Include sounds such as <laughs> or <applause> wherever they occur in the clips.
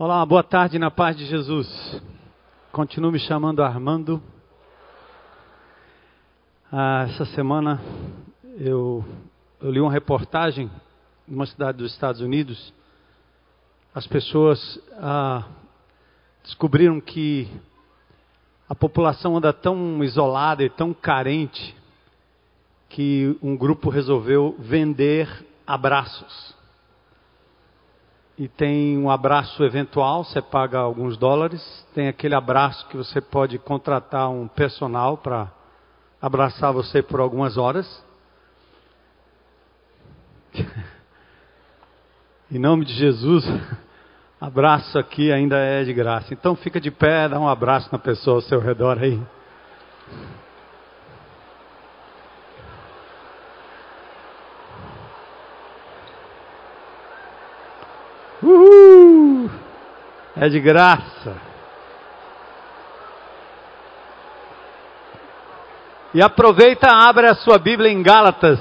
Olá, boa tarde na paz de Jesus. Continuo me chamando Armando. Ah, essa semana eu, eu li uma reportagem numa cidade dos Estados Unidos. As pessoas ah, descobriram que a população anda tão isolada e tão carente que um grupo resolveu vender abraços e tem um abraço eventual, você paga alguns dólares. Tem aquele abraço que você pode contratar um personal para abraçar você por algumas horas. <laughs> em nome de Jesus, <laughs> abraço aqui ainda é de graça. Então fica de pé, dá um abraço na pessoa ao seu redor aí. Uhul! É de graça. E aproveita, abre a sua Bíblia em Gálatas.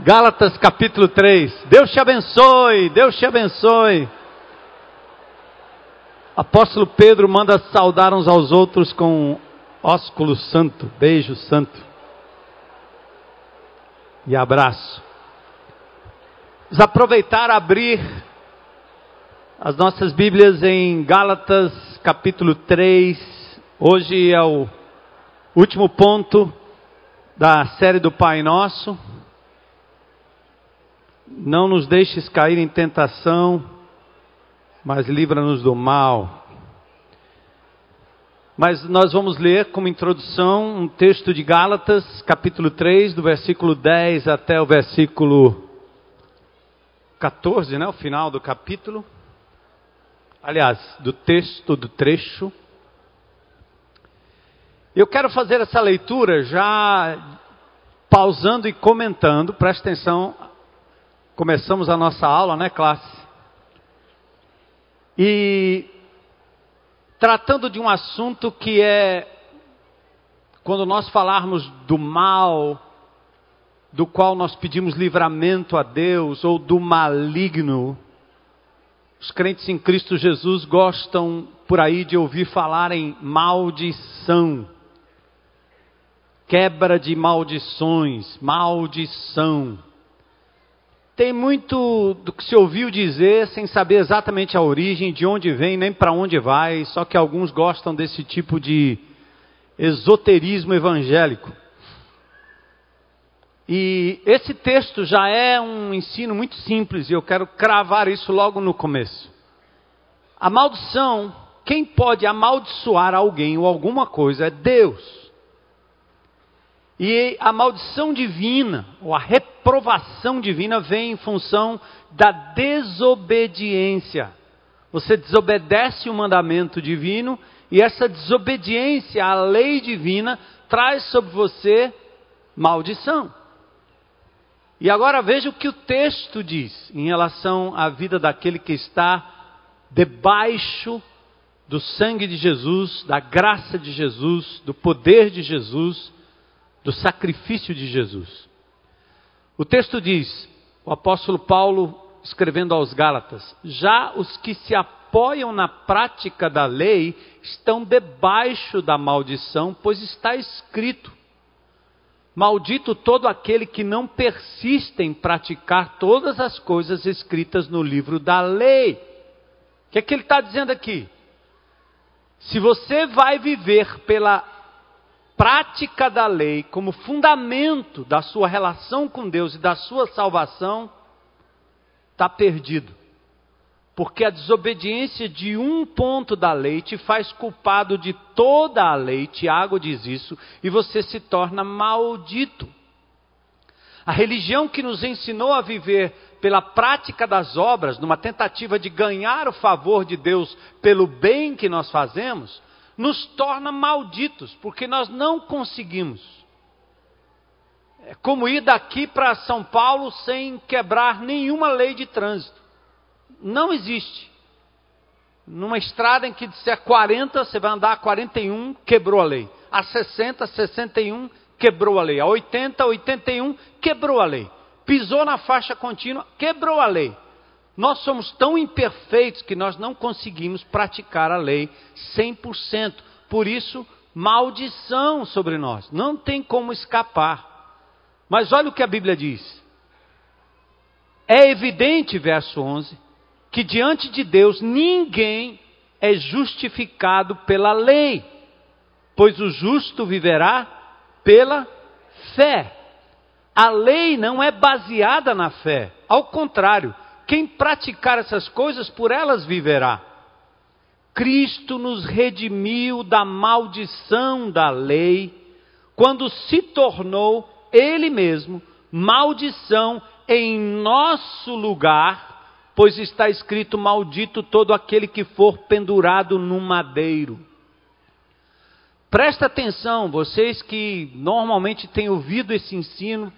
Gálatas capítulo 3. Deus te abençoe, Deus te abençoe. Apóstolo Pedro manda saudar uns aos outros com ósculo santo, beijo santo e abraço. Vamos aproveitar abrir as nossas Bíblias em Gálatas capítulo 3. Hoje é o último ponto da série do Pai Nosso. Não nos deixes cair em tentação mas livra-nos do mal. Mas nós vamos ler como introdução um texto de Gálatas, capítulo 3, do versículo 10 até o versículo 14, né, o final do capítulo. Aliás, do texto, do trecho. Eu quero fazer essa leitura já pausando e comentando, presta atenção. Começamos a nossa aula, né, classe? E tratando de um assunto que é, quando nós falarmos do mal, do qual nós pedimos livramento a Deus, ou do maligno, os crentes em Cristo Jesus gostam por aí de ouvir falar em maldição, quebra de maldições, maldição. Tem muito do que se ouviu dizer sem saber exatamente a origem, de onde vem, nem para onde vai, só que alguns gostam desse tipo de esoterismo evangélico. E esse texto já é um ensino muito simples e eu quero cravar isso logo no começo. A maldição, quem pode amaldiçoar alguém ou alguma coisa é Deus. E a maldição divina, ou a reprovação divina, vem em função da desobediência. Você desobedece o mandamento divino, e essa desobediência à lei divina traz sobre você maldição. E agora veja o que o texto diz em relação à vida daquele que está debaixo do sangue de Jesus, da graça de Jesus, do poder de Jesus do sacrifício de Jesus. O texto diz, o apóstolo Paulo escrevendo aos Gálatas: já os que se apoiam na prática da lei estão debaixo da maldição, pois está escrito: Maldito todo aquele que não persiste em praticar todas as coisas escritas no livro da lei. O que é que ele está dizendo aqui? Se você vai viver pela prática da lei como fundamento da sua relação com Deus e da sua salvação, está perdido. Porque a desobediência de um ponto da lei te faz culpado de toda a lei, Tiago diz isso, e você se torna maldito. A religião que nos ensinou a viver pela prática das obras, numa tentativa de ganhar o favor de Deus pelo bem que nós fazemos, nos torna malditos, porque nós não conseguimos. É como ir daqui para São Paulo sem quebrar nenhuma lei de trânsito. Não existe. Numa estrada em que disser 40, você vai andar a 41, quebrou a lei. A 60, 61, quebrou a lei. A 80, 81, quebrou a lei. Pisou na faixa contínua, quebrou a lei. Nós somos tão imperfeitos que nós não conseguimos praticar a lei 100%. Por isso, maldição sobre nós. Não tem como escapar. Mas olha o que a Bíblia diz. É evidente, verso 11, que diante de Deus ninguém é justificado pela lei, pois o justo viverá pela fé. A lei não é baseada na fé, ao contrário, quem praticar essas coisas, por elas viverá. Cristo nos redimiu da maldição da lei, quando se tornou Ele mesmo maldição em nosso lugar, pois está escrito: Maldito todo aquele que for pendurado no madeiro. Presta atenção, vocês que normalmente têm ouvido esse ensino,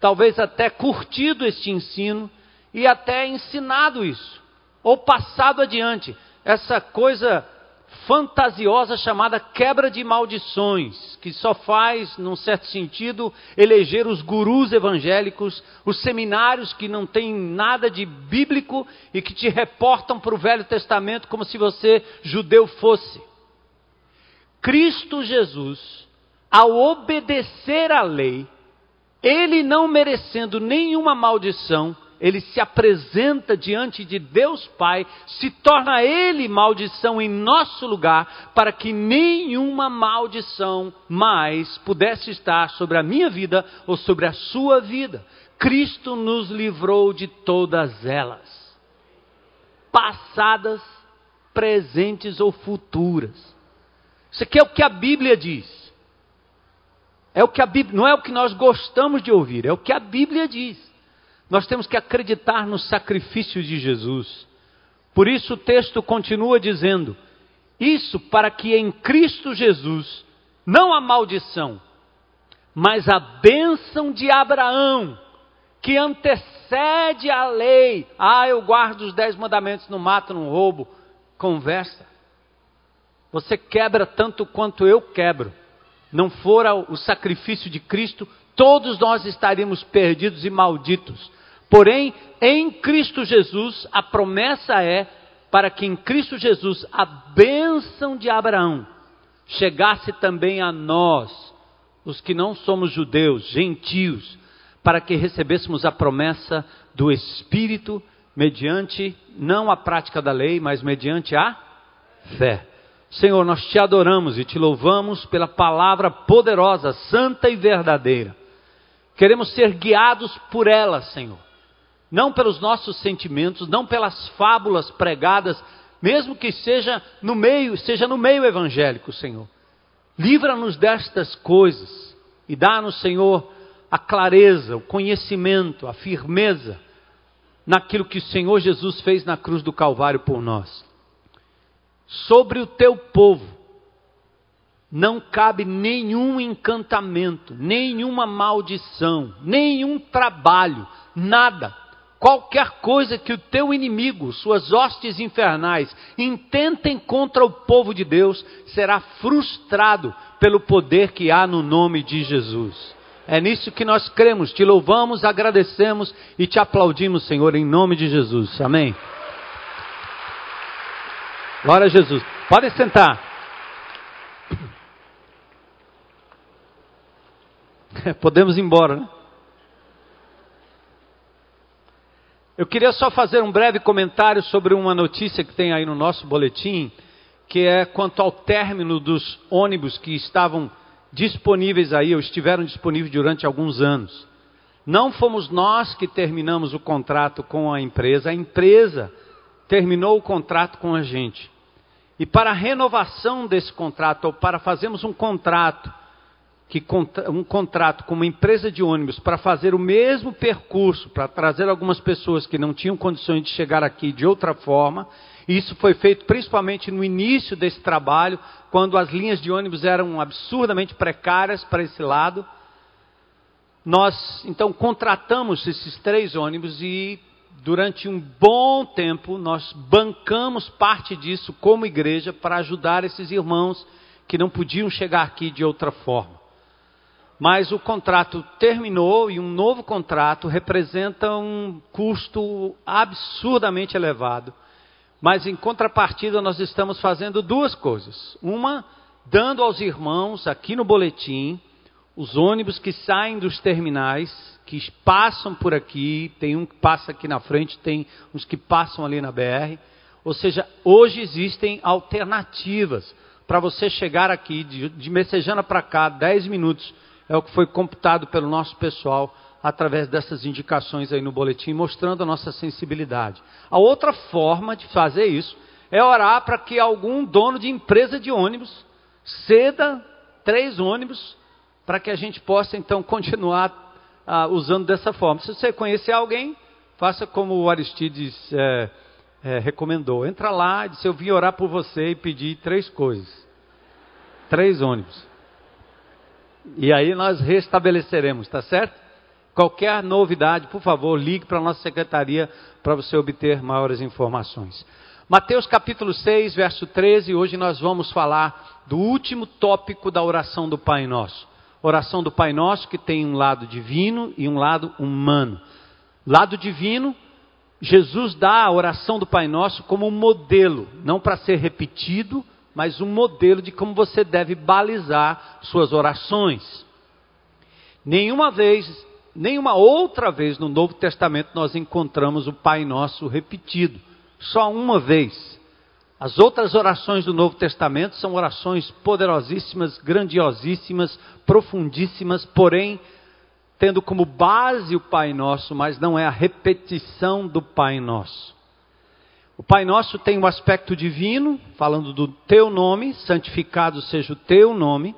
talvez até curtido este ensino, e até ensinado isso, ou passado adiante, essa coisa fantasiosa chamada quebra de maldições, que só faz, num certo sentido, eleger os gurus evangélicos, os seminários que não têm nada de bíblico e que te reportam para o Velho Testamento como se você judeu fosse. Cristo Jesus, ao obedecer à lei, ele não merecendo nenhuma maldição, ele se apresenta diante de Deus Pai, se torna ele maldição em nosso lugar, para que nenhuma maldição mais pudesse estar sobre a minha vida ou sobre a sua vida. Cristo nos livrou de todas elas, passadas, presentes ou futuras. Isso aqui é o que a Bíblia diz. É o que a Bíblia, não é o que nós gostamos de ouvir, é o que a Bíblia diz. Nós temos que acreditar no sacrifício de Jesus. Por isso o texto continua dizendo: Isso para que em Cristo Jesus não há maldição, mas a bênção de Abraão, que antecede a lei. Ah, eu guardo os dez mandamentos, não mato, não roubo. Conversa. Você quebra tanto quanto eu quebro. Não fora o sacrifício de Cristo, todos nós estaríamos perdidos e malditos. Porém, em Cristo Jesus, a promessa é para que em Cristo Jesus a bênção de Abraão chegasse também a nós, os que não somos judeus, gentios, para que recebêssemos a promessa do Espírito mediante não a prática da lei, mas mediante a fé. Senhor, nós te adoramos e te louvamos pela palavra poderosa, santa e verdadeira. Queremos ser guiados por ela, Senhor não pelos nossos sentimentos, não pelas fábulas pregadas, mesmo que seja no meio, seja no meio evangélico, Senhor. Livra-nos destas coisas e dá-nos, Senhor, a clareza, o conhecimento, a firmeza naquilo que o Senhor Jesus fez na cruz do Calvário por nós. Sobre o teu povo não cabe nenhum encantamento, nenhuma maldição, nenhum trabalho, nada Qualquer coisa que o teu inimigo, suas hostes infernais, intentem contra o povo de Deus, será frustrado pelo poder que há no nome de Jesus. É nisso que nós cremos, te louvamos, agradecemos e te aplaudimos, Senhor, em nome de Jesus. Amém. Glória a Jesus. Pode sentar. <laughs> Podemos ir embora, né? Eu queria só fazer um breve comentário sobre uma notícia que tem aí no nosso boletim, que é quanto ao término dos ônibus que estavam disponíveis aí, ou estiveram disponíveis durante alguns anos. Não fomos nós que terminamos o contrato com a empresa, a empresa terminou o contrato com a gente. E para a renovação desse contrato, ou para fazermos um contrato que um contrato com uma empresa de ônibus para fazer o mesmo percurso, para trazer algumas pessoas que não tinham condições de chegar aqui de outra forma. Isso foi feito principalmente no início desse trabalho, quando as linhas de ônibus eram absurdamente precárias para esse lado. Nós então contratamos esses três ônibus e durante um bom tempo, nós bancamos parte disso como igreja para ajudar esses irmãos que não podiam chegar aqui de outra forma. Mas o contrato terminou e um novo contrato representa um custo absurdamente elevado. Mas em contrapartida, nós estamos fazendo duas coisas. Uma, dando aos irmãos aqui no boletim os ônibus que saem dos terminais, que passam por aqui, tem um que passa aqui na frente, tem uns que passam ali na BR. Ou seja, hoje existem alternativas para você chegar aqui de, de Messejana para cá, 10 minutos, é o que foi computado pelo nosso pessoal através dessas indicações aí no boletim, mostrando a nossa sensibilidade. A outra forma de fazer isso é orar para que algum dono de empresa de ônibus ceda três ônibus para que a gente possa então <laughs> continuar ah, usando dessa forma. Se você conhecer alguém, faça como o Aristides é, é, recomendou. Entra lá e diz: Eu vim orar por você e pedir três coisas. Três ônibus. E aí nós restabeleceremos, tá certo? Qualquer novidade, por favor, ligue para a nossa secretaria para você obter maiores informações. Mateus capítulo 6, verso 13, hoje nós vamos falar do último tópico da oração do Pai Nosso oração do Pai Nosso que tem um lado divino e um lado humano. Lado divino, Jesus dá a oração do Pai Nosso como um modelo, não para ser repetido, mas um modelo de como você deve balizar suas orações. Nenhuma vez, nenhuma outra vez no Novo Testamento nós encontramos o Pai Nosso repetido. Só uma vez. As outras orações do Novo Testamento são orações poderosíssimas, grandiosíssimas, profundíssimas, porém tendo como base o Pai Nosso, mas não é a repetição do Pai Nosso. O Pai Nosso tem um aspecto divino, falando do teu nome, santificado seja o teu nome,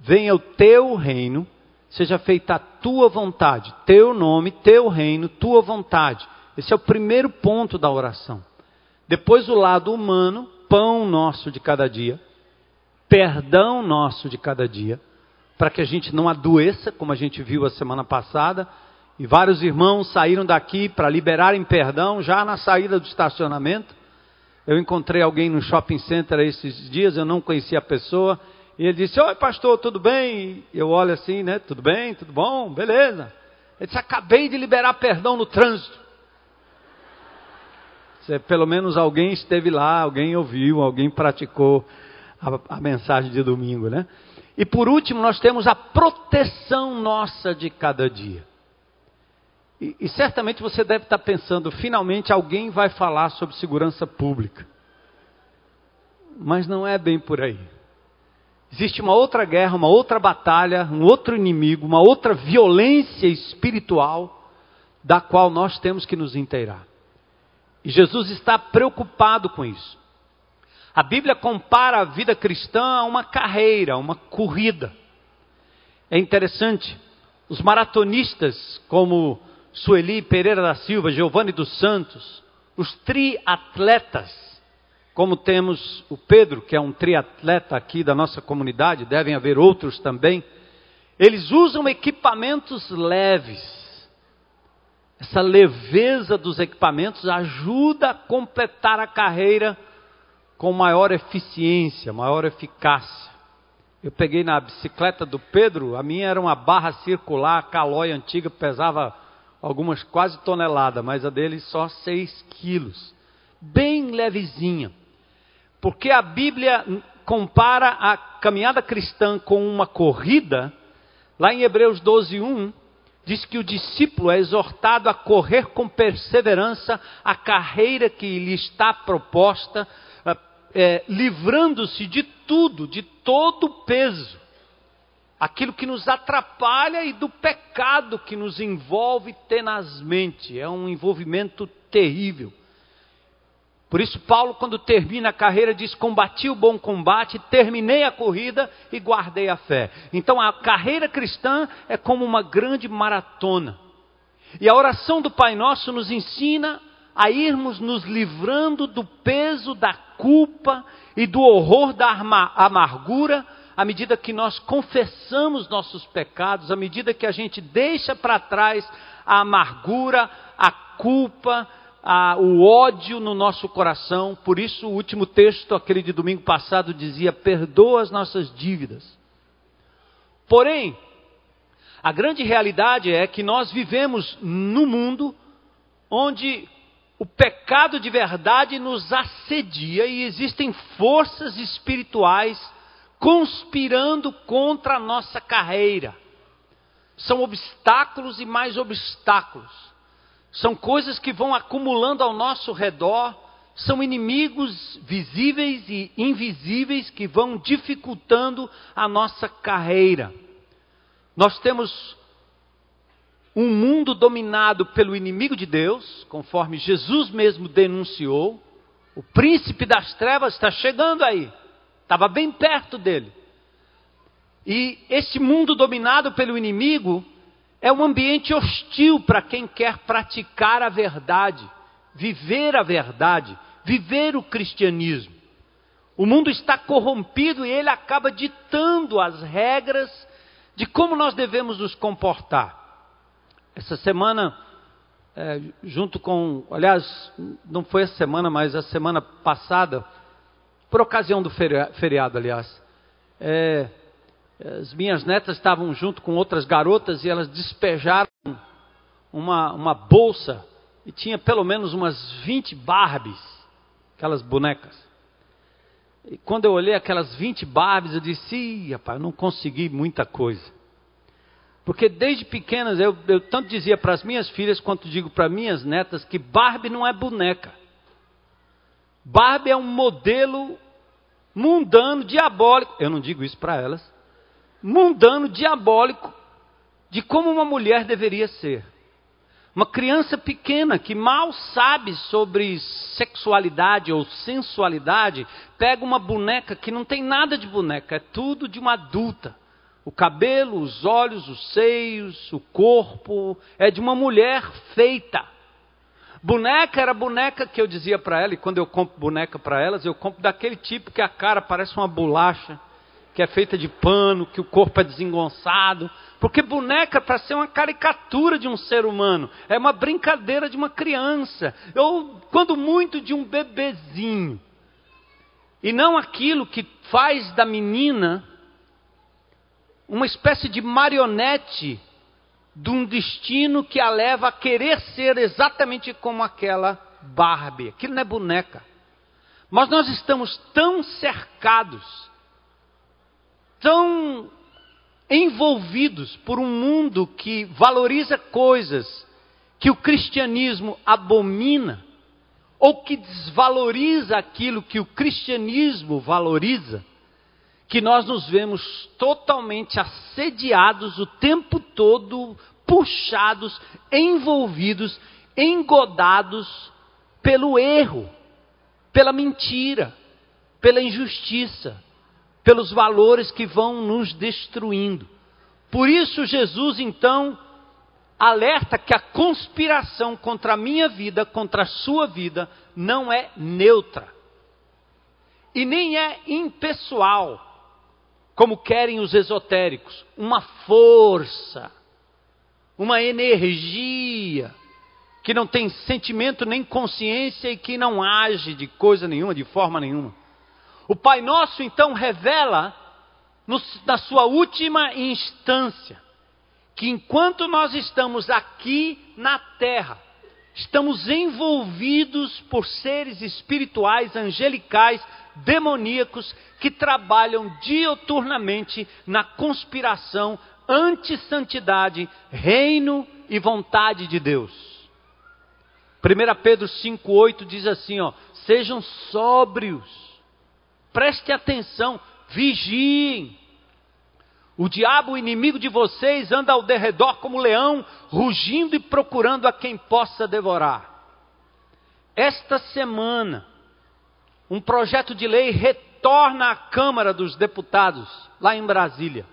venha o teu reino, seja feita a tua vontade, teu nome, teu reino, tua vontade. Esse é o primeiro ponto da oração. Depois o lado humano, pão nosso de cada dia, perdão nosso de cada dia, para que a gente não adoeça, como a gente viu a semana passada. E vários irmãos saíram daqui para liberarem perdão já na saída do estacionamento. Eu encontrei alguém no shopping center esses dias, eu não conhecia a pessoa, e ele disse: Oi, pastor, tudo bem? Eu olho assim, né? Tudo bem? Tudo bom? Beleza. Ele disse: Acabei de liberar perdão no trânsito. Se pelo menos alguém esteve lá, alguém ouviu, alguém praticou a, a mensagem de domingo, né? E por último, nós temos a proteção nossa de cada dia. E, e, certamente você deve estar pensando, finalmente alguém vai falar sobre segurança pública. Mas não é bem por aí. Existe uma outra guerra, uma outra batalha, um outro inimigo, uma outra violência espiritual da qual nós temos que nos inteirar. E Jesus está preocupado com isso. A Bíblia compara a vida cristã a uma carreira, uma corrida. É interessante, os maratonistas como Sueli Pereira da Silva, Giovanni dos Santos, os triatletas, como temos o Pedro, que é um triatleta aqui da nossa comunidade, devem haver outros também, eles usam equipamentos leves essa leveza dos equipamentos ajuda a completar a carreira com maior eficiência, maior eficácia. Eu peguei na bicicleta do Pedro, a minha era uma barra circular, calói antiga, pesava algumas quase toneladas, mas a dele só 6 quilos. Bem levezinha. Porque a Bíblia compara a caminhada cristã com uma corrida, lá em Hebreus 12, 1, diz que o discípulo é exortado a correr com perseverança a carreira que lhe está proposta, é, livrando-se de tudo, de todo o peso, aquilo que nos atrapalha e do pecado que nos envolve tenazmente. É um envolvimento terrível. Por isso, Paulo, quando termina a carreira, diz: Combati o bom combate, terminei a corrida e guardei a fé. Então, a carreira cristã é como uma grande maratona. E a oração do Pai Nosso nos ensina a irmos nos livrando do peso da culpa e do horror da amargura, à medida que nós confessamos nossos pecados, à medida que a gente deixa para trás a amargura, a culpa, a, o ódio no nosso coração. Por isso, o último texto, aquele de domingo passado, dizia: perdoa as nossas dívidas. Porém, a grande realidade é que nós vivemos no mundo onde o pecado de verdade nos assedia e existem forças espirituais conspirando contra a nossa carreira. São obstáculos e mais obstáculos. São coisas que vão acumulando ao nosso redor, são inimigos visíveis e invisíveis que vão dificultando a nossa carreira. Nós temos um mundo dominado pelo inimigo de Deus, conforme Jesus mesmo denunciou. O príncipe das trevas está chegando aí, estava bem perto dele. E esse mundo dominado pelo inimigo é um ambiente hostil para quem quer praticar a verdade, viver a verdade, viver o cristianismo. O mundo está corrompido e ele acaba ditando as regras de como nós devemos nos comportar. Essa semana, é, junto com, aliás, não foi essa semana, mas a semana passada, por ocasião do feriado, aliás, é, as minhas netas estavam junto com outras garotas e elas despejaram uma, uma bolsa e tinha pelo menos umas 20 Barbies, aquelas bonecas. E quando eu olhei aquelas 20 Barbies, eu disse: Ih, rapaz, não consegui muita coisa. Porque desde pequenas eu, eu tanto dizia para as minhas filhas quanto digo para minhas netas que Barbie não é boneca. Barbie é um modelo mundano, diabólico. Eu não digo isso para elas. Mundano, diabólico de como uma mulher deveria ser. Uma criança pequena que mal sabe sobre sexualidade ou sensualidade, pega uma boneca que não tem nada de boneca, é tudo de uma adulta. O cabelo, os olhos, os seios, o corpo é de uma mulher feita. Boneca era boneca que eu dizia para ela, e quando eu compro boneca para elas, eu compro daquele tipo que a cara parece uma bolacha, que é feita de pano, que o corpo é desengonçado. Porque boneca, para ser uma caricatura de um ser humano, é uma brincadeira de uma criança, ou quando muito de um bebezinho. E não aquilo que faz da menina uma espécie de marionete de um destino que a leva a querer ser exatamente como aquela Barbie. Aquilo não é boneca. Mas nós estamos tão cercados, tão envolvidos por um mundo que valoriza coisas que o cristianismo abomina, ou que desvaloriza aquilo que o cristianismo valoriza, que nós nos vemos totalmente assediados o tempo todo, puxados, envolvidos, engodados pelo erro, pela mentira, pela injustiça, pelos valores que vão nos destruindo. Por isso, Jesus então alerta que a conspiração contra a minha vida, contra a sua vida, não é neutra e nem é impessoal como querem os esotéricos, uma força, uma energia que não tem sentimento nem consciência e que não age de coisa nenhuma, de forma nenhuma. O Pai Nosso então revela no, na sua última instância que enquanto nós estamos aqui na terra, estamos envolvidos por seres espirituais, angelicais, demoníacos que trabalham dioturnamente na conspiração anti-santidade, reino e vontade de Deus. 1 Pedro 5,8 diz assim: ó, sejam sóbrios, preste atenção, vigiem. O diabo, o inimigo de vocês, anda ao derredor como leão, rugindo e procurando a quem possa devorar. Esta semana, um projeto de lei retorna à Câmara dos Deputados, lá em Brasília,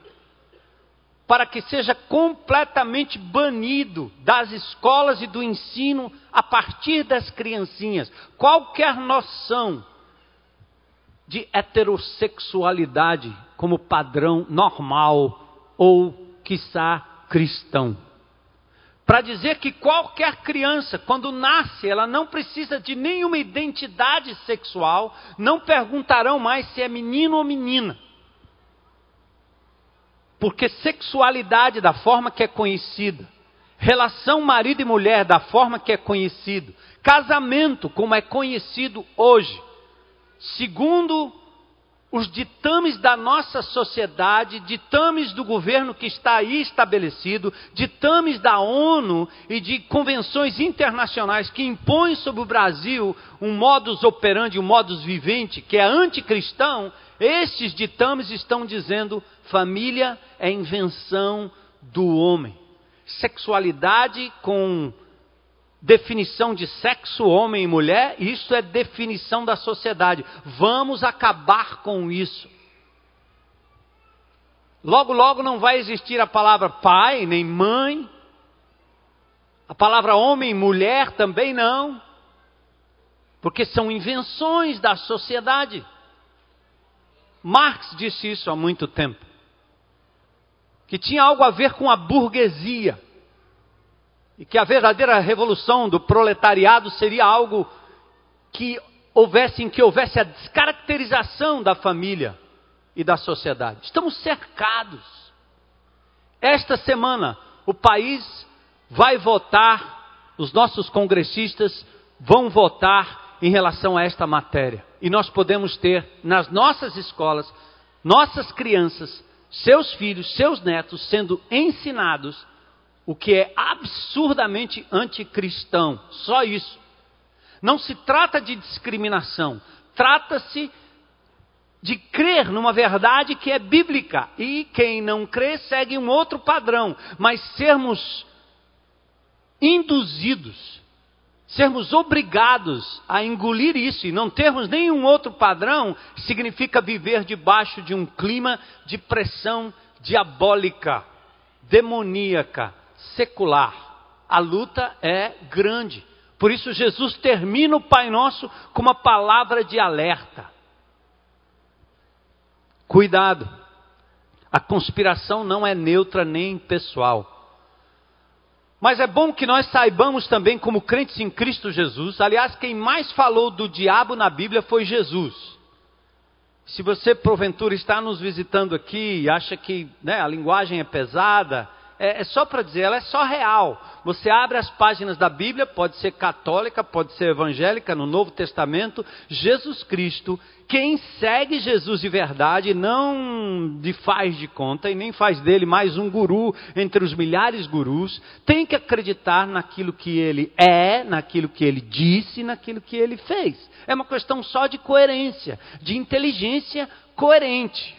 para que seja completamente banido das escolas e do ensino a partir das criancinhas qualquer noção de heterossexualidade como padrão normal ou, quiçá, cristão. Para dizer que qualquer criança, quando nasce, ela não precisa de nenhuma identidade sexual, não perguntarão mais se é menino ou menina. Porque sexualidade, da forma que é conhecida, relação marido e mulher, da forma que é conhecido, casamento, como é conhecido hoje, segundo os ditames da nossa sociedade, ditames do governo que está aí estabelecido, ditames da ONU e de convenções internacionais que impõem sobre o Brasil um modus operandi, um modus vivente que é anticristão, estes ditames estão dizendo família é invenção do homem. Sexualidade com definição de sexo, homem e mulher, isso é definição da sociedade. Vamos acabar com isso. Logo, logo não vai existir a palavra pai nem mãe, a palavra homem e mulher também não, porque são invenções da sociedade. Marx disse isso há muito tempo, que tinha algo a ver com a burguesia e que a verdadeira revolução do proletariado seria algo que houvesse em que houvesse a descaracterização da família e da sociedade. Estamos cercados. Esta semana o país vai votar, os nossos congressistas vão votar em relação a esta matéria. E nós podemos ter nas nossas escolas nossas crianças, seus filhos, seus netos sendo ensinados o que é absurdamente anticristão. Só isso. Não se trata de discriminação, trata-se de crer numa verdade que é bíblica. E quem não crê segue um outro padrão. Mas sermos induzidos, sermos obrigados a engolir isso e não termos nenhum outro padrão, significa viver debaixo de um clima de pressão diabólica, demoníaca, secular. A luta é grande. Por isso, Jesus termina o Pai Nosso com uma palavra de alerta. Cuidado, a conspiração não é neutra nem pessoal. Mas é bom que nós saibamos também, como crentes em Cristo Jesus, aliás, quem mais falou do diabo na Bíblia foi Jesus. Se você porventura está nos visitando aqui e acha que né, a linguagem é pesada, é, é só para dizer, ela é só real. Você abre as páginas da Bíblia, pode ser católica, pode ser evangélica, no Novo Testamento, Jesus Cristo, quem segue Jesus de verdade, não de faz de conta e nem faz dele mais um guru entre os milhares de gurus, tem que acreditar naquilo que ele é, naquilo que ele disse, naquilo que ele fez. É uma questão só de coerência, de inteligência coerente.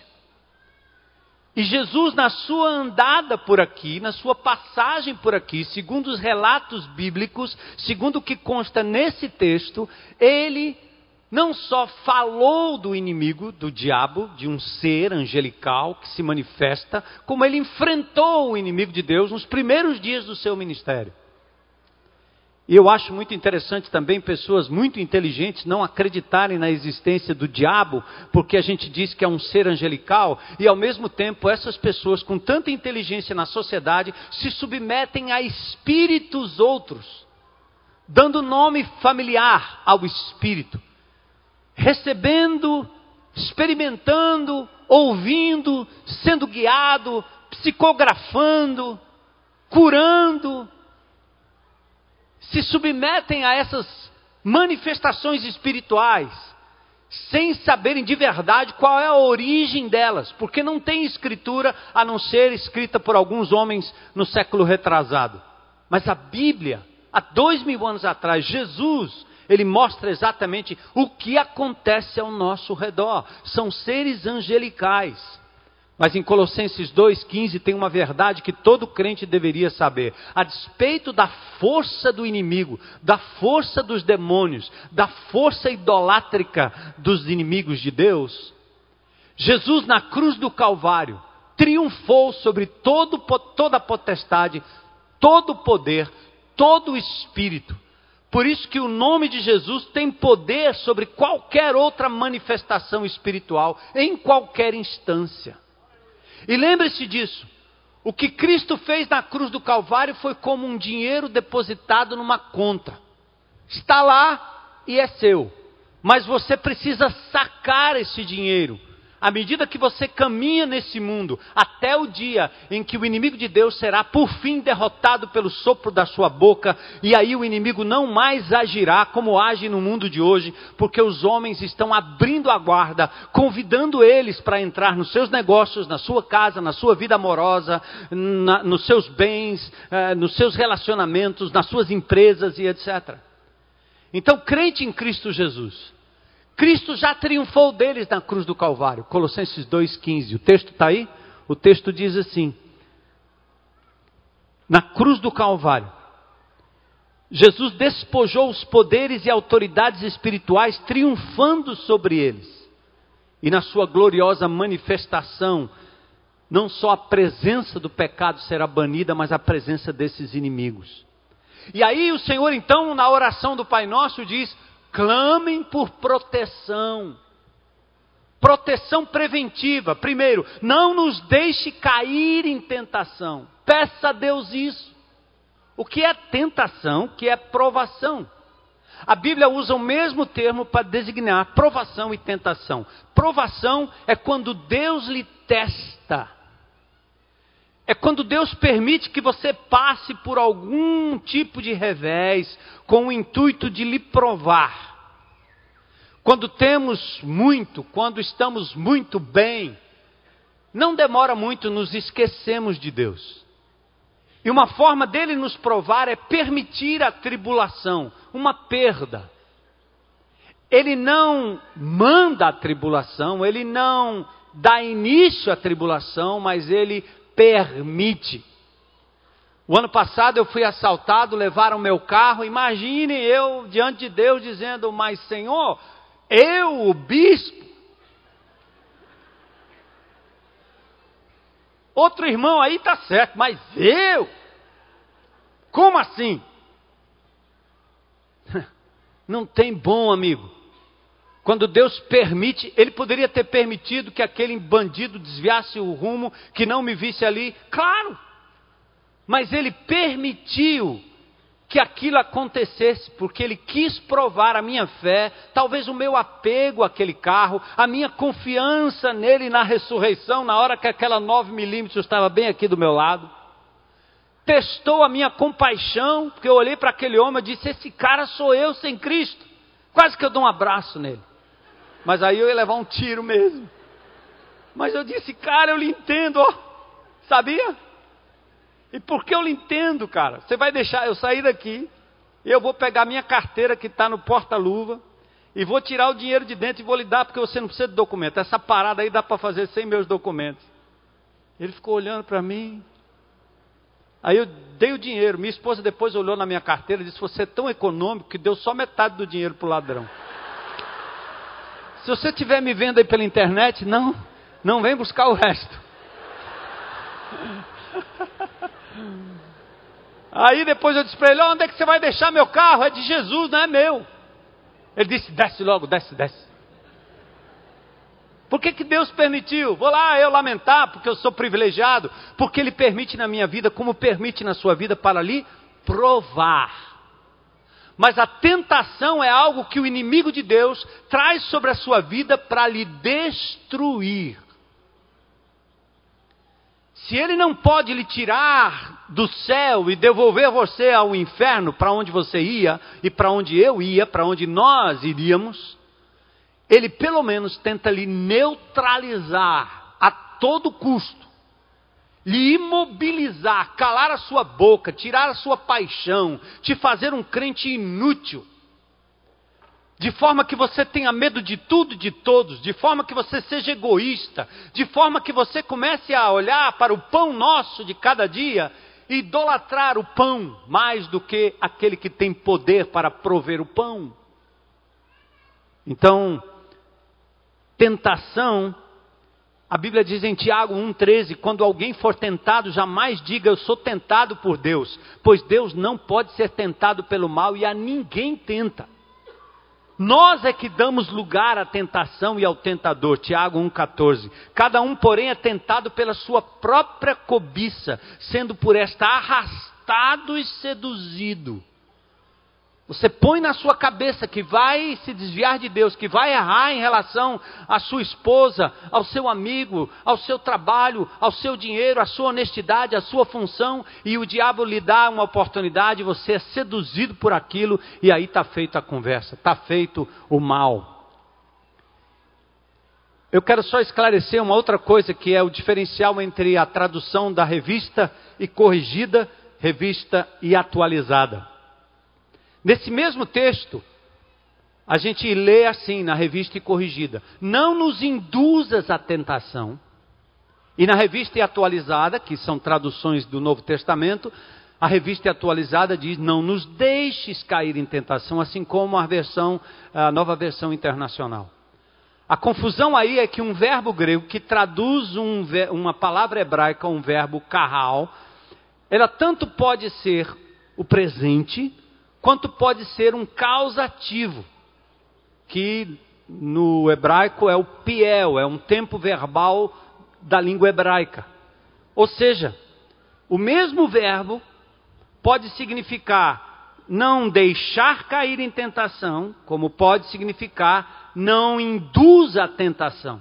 E Jesus, na sua andada por aqui, na sua passagem por aqui, segundo os relatos bíblicos, segundo o que consta nesse texto, ele não só falou do inimigo, do diabo, de um ser angelical que se manifesta, como ele enfrentou o inimigo de Deus nos primeiros dias do seu ministério. E eu acho muito interessante também pessoas muito inteligentes não acreditarem na existência do diabo, porque a gente diz que é um ser angelical, e ao mesmo tempo essas pessoas com tanta inteligência na sociedade se submetem a espíritos outros, dando nome familiar ao espírito, recebendo, experimentando, ouvindo, sendo guiado, psicografando, curando, se submetem a essas manifestações espirituais sem saberem de verdade qual é a origem delas, porque não tem escritura a não ser escrita por alguns homens no século retrasado. Mas a Bíblia, há dois mil anos atrás, Jesus, ele mostra exatamente o que acontece ao nosso redor. São seres angelicais mas em Colossenses 2,15 tem uma verdade que todo crente deveria saber. A despeito da força do inimigo, da força dos demônios, da força idolátrica dos inimigos de Deus, Jesus na cruz do Calvário triunfou sobre todo, toda a potestade, todo o poder, todo o espírito, Por isso que o nome de Jesus tem poder sobre qualquer outra manifestação espiritual, em qualquer instância. E lembre-se disso. O que Cristo fez na cruz do Calvário foi como um dinheiro depositado numa conta. Está lá e é seu. Mas você precisa sacar esse dinheiro à medida que você caminha nesse mundo, até o dia em que o inimigo de Deus será por fim derrotado pelo sopro da sua boca, e aí o inimigo não mais agirá como age no mundo de hoje, porque os homens estão abrindo a guarda, convidando eles para entrar nos seus negócios, na sua casa, na sua vida amorosa, na, nos seus bens, eh, nos seus relacionamentos, nas suas empresas e etc. Então, crente em Cristo Jesus Cristo já triunfou deles na cruz do Calvário. Colossenses 2,15. O texto está aí? O texto diz assim: Na cruz do Calvário, Jesus despojou os poderes e autoridades espirituais, triunfando sobre eles. E na sua gloriosa manifestação, não só a presença do pecado será banida, mas a presença desses inimigos. E aí o Senhor, então, na oração do Pai Nosso, diz: clamem por proteção. Proteção preventiva. Primeiro, não nos deixe cair em tentação. Peça a Deus isso. O que é tentação? O que é provação? A Bíblia usa o mesmo termo para designar provação e tentação. Provação é quando Deus lhe testa. É quando Deus permite que você passe por algum tipo de revés com o intuito de lhe provar. Quando temos muito, quando estamos muito bem, não demora muito, nos esquecemos de Deus. E uma forma dele nos provar é permitir a tribulação, uma perda. Ele não manda a tribulação, ele não dá início à tribulação, mas ele permite. O ano passado eu fui assaltado, levaram meu carro. Imagine eu diante de Deus dizendo: Mas Senhor, eu, o bispo. Outro irmão aí está certo, mas eu? Como assim? <laughs> Não tem bom, amigo. Quando Deus permite, Ele poderia ter permitido que aquele bandido desviasse o rumo, que não me visse ali, claro. Mas Ele permitiu que aquilo acontecesse, porque ele quis provar a minha fé, talvez o meu apego àquele carro, a minha confiança nele na ressurreição, na hora que aquela 9 milímetros estava bem aqui do meu lado. Testou a minha compaixão, porque eu olhei para aquele homem e disse: Esse cara sou eu sem Cristo. Quase que eu dou um abraço nele. Mas aí eu ia levar um tiro mesmo. Mas eu disse: Cara, eu lhe entendo, ó. Sabia? E por que eu lhe entendo, cara? Você vai deixar eu sair daqui, eu vou pegar minha carteira que está no porta-luva, e vou tirar o dinheiro de dentro e vou lhe dar, porque você não precisa de documento. Essa parada aí dá para fazer sem meus documentos. Ele ficou olhando para mim. Aí eu dei o dinheiro. Minha esposa depois olhou na minha carteira e disse: Você é tão econômico que deu só metade do dinheiro para o ladrão. Se você estiver me vendo aí pela internet, não, não vem buscar o resto. Aí depois eu disse para ele: onde é que você vai deixar meu carro? É de Jesus, não é meu. Ele disse: desce logo, desce, desce. Por que, que Deus permitiu? Vou lá eu lamentar porque eu sou privilegiado, porque Ele permite na minha vida, como permite na sua vida, para lhe provar. Mas a tentação é algo que o inimigo de Deus traz sobre a sua vida para lhe destruir. Se ele não pode lhe tirar do céu e devolver você ao inferno, para onde você ia e para onde eu ia, para onde nós iríamos, ele pelo menos tenta lhe neutralizar a todo custo, lhe imobilizar, calar a sua boca, tirar a sua paixão, te fazer um crente inútil de forma que você tenha medo de tudo e de todos, de forma que você seja egoísta, de forma que você comece a olhar para o pão nosso de cada dia e idolatrar o pão mais do que aquele que tem poder para prover o pão. Então, tentação A Bíblia diz em Tiago 1,13: quando alguém for tentado, jamais diga eu sou tentado por Deus, pois Deus não pode ser tentado pelo mal e a ninguém tenta. Nós é que damos lugar à tentação e ao tentador. Tiago 1,14. Cada um, porém, é tentado pela sua própria cobiça, sendo por esta arrastado e seduzido. Você põe na sua cabeça que vai se desviar de Deus, que vai errar em relação à sua esposa, ao seu amigo, ao seu trabalho, ao seu dinheiro, à sua honestidade, à sua função, e o diabo lhe dá uma oportunidade, você é seduzido por aquilo, e aí está feita a conversa, está feito o mal. Eu quero só esclarecer uma outra coisa que é o diferencial entre a tradução da revista e corrigida, revista e atualizada. Nesse mesmo texto, a gente lê assim na revista e corrigida: Não nos induzas à tentação. E na revista e atualizada, que são traduções do Novo Testamento, a revista atualizada diz: Não nos deixes cair em tentação, assim como a versão, a nova versão internacional. A confusão aí é que um verbo grego que traduz um, uma palavra hebraica, um verbo carral, ela tanto pode ser o presente quanto pode ser um causativo, que no hebraico é o piel, é um tempo verbal da língua hebraica. Ou seja, o mesmo verbo pode significar não deixar cair em tentação, como pode significar não induza a tentação,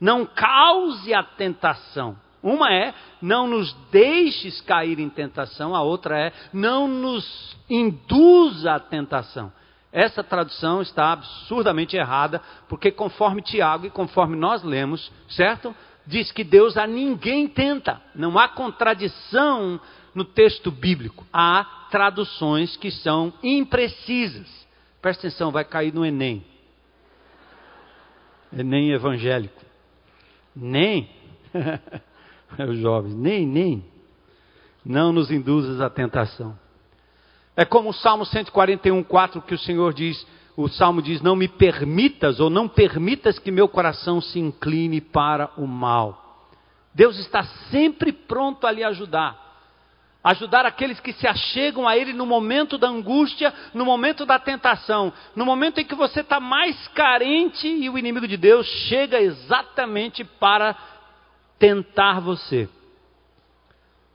não cause a tentação. Uma é não nos deixes cair em tentação, a outra é não nos induza a tentação. Essa tradução está absurdamente errada, porque conforme Tiago e conforme nós lemos, certo? Diz que Deus a ninguém tenta. Não há contradição no texto bíblico. Há traduções que são imprecisas. Presta atenção, vai cair no Enem. Enem evangélico. Nem. <laughs> <laughs> Os jovens, nem, nem. Não nos induzas à tentação. É como o Salmo 141, 4 que o Senhor diz, o Salmo diz, não me permitas ou não permitas que meu coração se incline para o mal. Deus está sempre pronto a lhe ajudar. Ajudar aqueles que se achegam a Ele no momento da angústia, no momento da tentação, no momento em que você está mais carente e o inimigo de Deus chega exatamente para tentar você.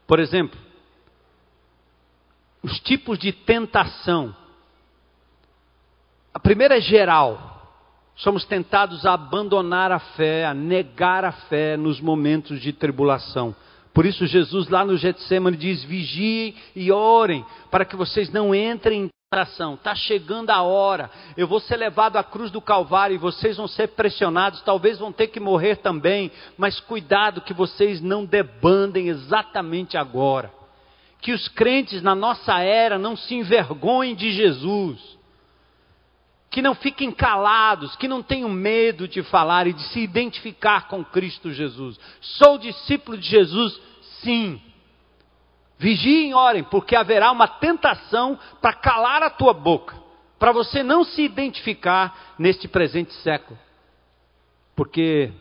Por exemplo, os tipos de tentação. A primeira é geral. Somos tentados a abandonar a fé, a negar a fé nos momentos de tribulação. Por isso Jesus lá no Getsemane diz: vigiem e orem, para que vocês não entrem em oração, está chegando a hora, eu vou ser levado à cruz do Calvário e vocês vão ser pressionados, talvez vão ter que morrer também, mas cuidado que vocês não debandem exatamente agora. Que os crentes na nossa era não se envergonhem de Jesus, que não fiquem calados, que não tenham medo de falar e de se identificar com Cristo Jesus. Sou discípulo de Jesus? Sim. Vigiem orem, porque haverá uma tentação para calar a tua boca, para você não se identificar neste presente século. Porque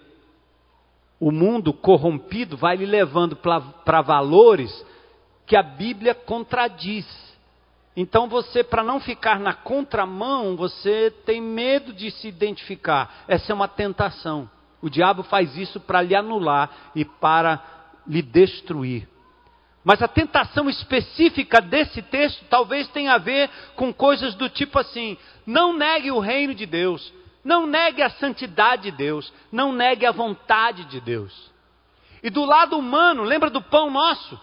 o mundo corrompido vai lhe levando para valores que a Bíblia contradiz. Então você, para não ficar na contramão, você tem medo de se identificar. Essa é uma tentação. O diabo faz isso para lhe anular e para lhe destruir. Mas a tentação específica desse texto talvez tenha a ver com coisas do tipo assim: não negue o reino de Deus, não negue a santidade de Deus, não negue a vontade de Deus. E do lado humano, lembra do pão nosso?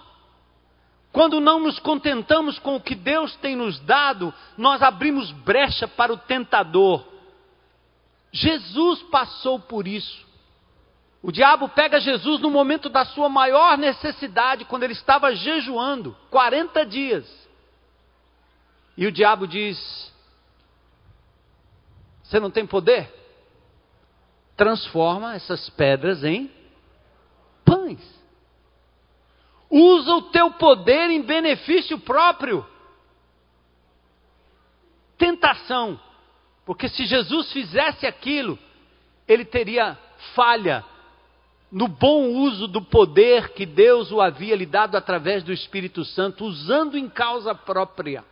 Quando não nos contentamos com o que Deus tem nos dado, nós abrimos brecha para o tentador. Jesus passou por isso. O diabo pega Jesus no momento da sua maior necessidade, quando ele estava jejuando 40 dias. E o diabo diz: Você não tem poder? Transforma essas pedras em pães. Usa o teu poder em benefício próprio. Tentação. Porque se Jesus fizesse aquilo, ele teria falha no bom uso do poder que Deus o havia lhe dado através do Espírito Santo, usando em causa própria.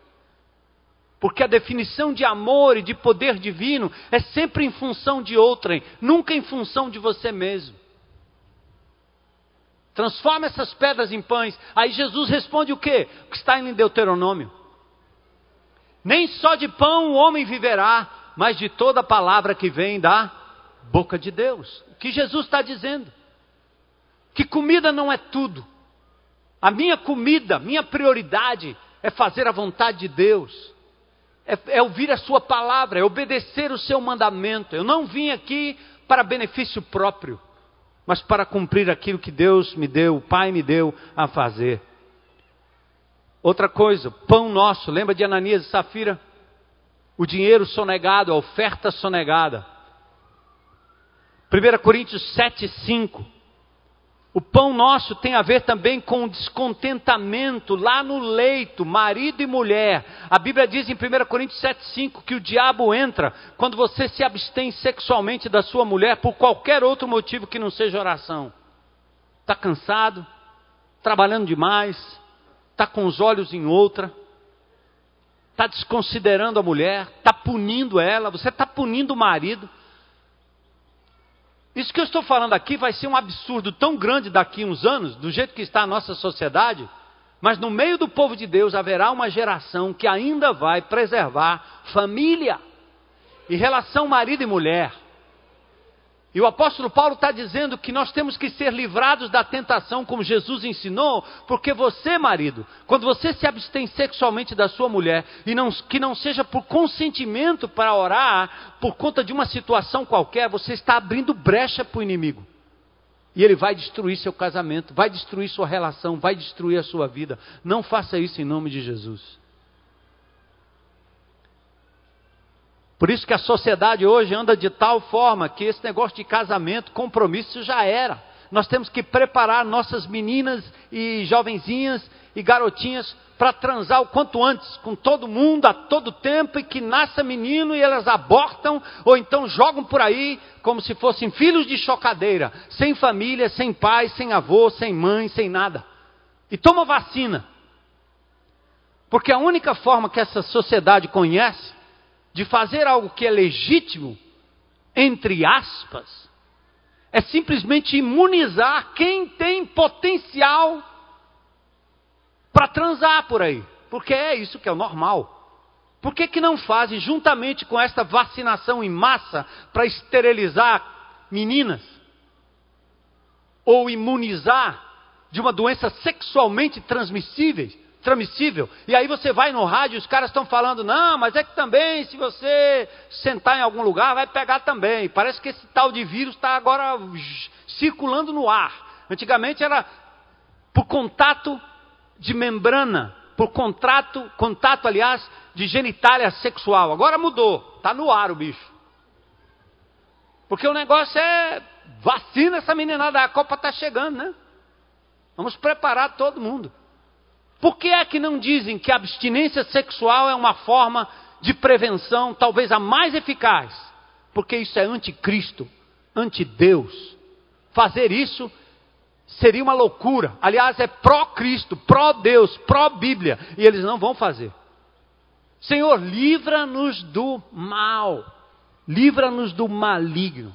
Porque a definição de amor e de poder divino é sempre em função de outrem, nunca em função de você mesmo. Transforma essas pedras em pães. Aí Jesus responde o quê? O que está em Deuteronômio. Nem só de pão o homem viverá, mas de toda palavra que vem da boca de Deus. O que Jesus está dizendo? Que comida não é tudo. A minha comida, minha prioridade é fazer a vontade de Deus. É, é ouvir a sua palavra, é obedecer o seu mandamento. Eu não vim aqui para benefício próprio, mas para cumprir aquilo que Deus me deu, o Pai me deu a fazer. Outra coisa, pão nosso, lembra de Ananias e Safira? O dinheiro sonegado, a oferta sonegada. 1 Coríntios 7, 5. O pão nosso tem a ver também com o descontentamento lá no leito, marido e mulher. A Bíblia diz em 1 Coríntios 7,5 que o diabo entra quando você se abstém sexualmente da sua mulher por qualquer outro motivo que não seja oração. Está cansado, trabalhando demais, está com os olhos em outra, está desconsiderando a mulher, está punindo ela, você está punindo o marido. Isso que eu estou falando aqui vai ser um absurdo tão grande daqui a uns anos, do jeito que está a nossa sociedade, mas no meio do povo de Deus haverá uma geração que ainda vai preservar família e relação marido e mulher. E o apóstolo Paulo está dizendo que nós temos que ser livrados da tentação, como Jesus ensinou, porque você, marido, quando você se abstém sexualmente da sua mulher, e não, que não seja por consentimento para orar, por conta de uma situação qualquer, você está abrindo brecha para o inimigo. E ele vai destruir seu casamento, vai destruir sua relação, vai destruir a sua vida. Não faça isso em nome de Jesus. Por isso que a sociedade hoje anda de tal forma que esse negócio de casamento, compromisso já era. Nós temos que preparar nossas meninas e jovenzinhas e garotinhas para transar o quanto antes com todo mundo a todo tempo e que nasça menino e elas abortam ou então jogam por aí como se fossem filhos de chocadeira, sem família, sem pai, sem avô, sem mãe, sem nada. E toma vacina. Porque a única forma que essa sociedade conhece de fazer algo que é legítimo, entre aspas, é simplesmente imunizar quem tem potencial para transar por aí. Porque é isso que é o normal. Por que, que não fazem, juntamente com esta vacinação em massa, para esterilizar meninas? Ou imunizar de uma doença sexualmente transmissível? Transmissível. E aí você vai no rádio os caras estão falando, não, mas é que também, se você sentar em algum lugar, vai pegar também. Parece que esse tal de vírus está agora circulando no ar. Antigamente era por contato de membrana, por contrato, contato, aliás, de genitália sexual. Agora mudou, está no ar o bicho. Porque o negócio é vacina essa meninada, a Copa está chegando, né? Vamos preparar todo mundo. Por que é que não dizem que a abstinência sexual é uma forma de prevenção, talvez a mais eficaz? Porque isso é anticristo, anti-Deus. Fazer isso seria uma loucura. Aliás, é pró-Cristo, pró-Deus, pró-Bíblia. E eles não vão fazer. Senhor, livra-nos do mal. Livra-nos do maligno.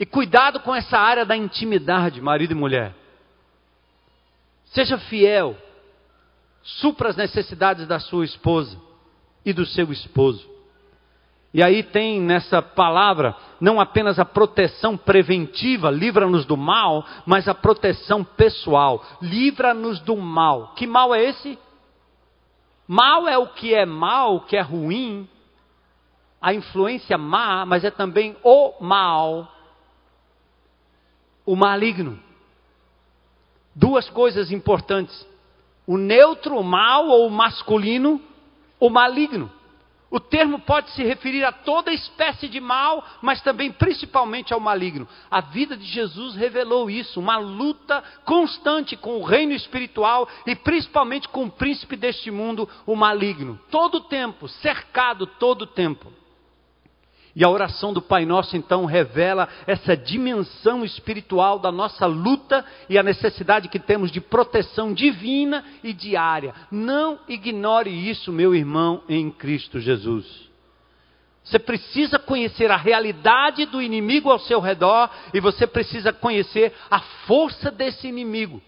E cuidado com essa área da intimidade, marido e mulher. Seja fiel supra as necessidades da sua esposa e do seu esposo. E aí tem nessa palavra não apenas a proteção preventiva, livra-nos do mal, mas a proteção pessoal, livra-nos do mal. Que mal é esse? Mal é o que é mal, o que é ruim, a influência má, mas é também o mal, o maligno. Duas coisas importantes o neutro, o mal ou o masculino, o maligno. O termo pode se referir a toda espécie de mal, mas também principalmente ao maligno. A vida de Jesus revelou isso, uma luta constante com o reino espiritual e principalmente com o príncipe deste mundo, o maligno. Todo o tempo, cercado todo o tempo. E a oração do Pai Nosso então revela essa dimensão espiritual da nossa luta e a necessidade que temos de proteção divina e diária. Não ignore isso, meu irmão, em Cristo Jesus. Você precisa conhecer a realidade do inimigo ao seu redor e você precisa conhecer a força desse inimigo.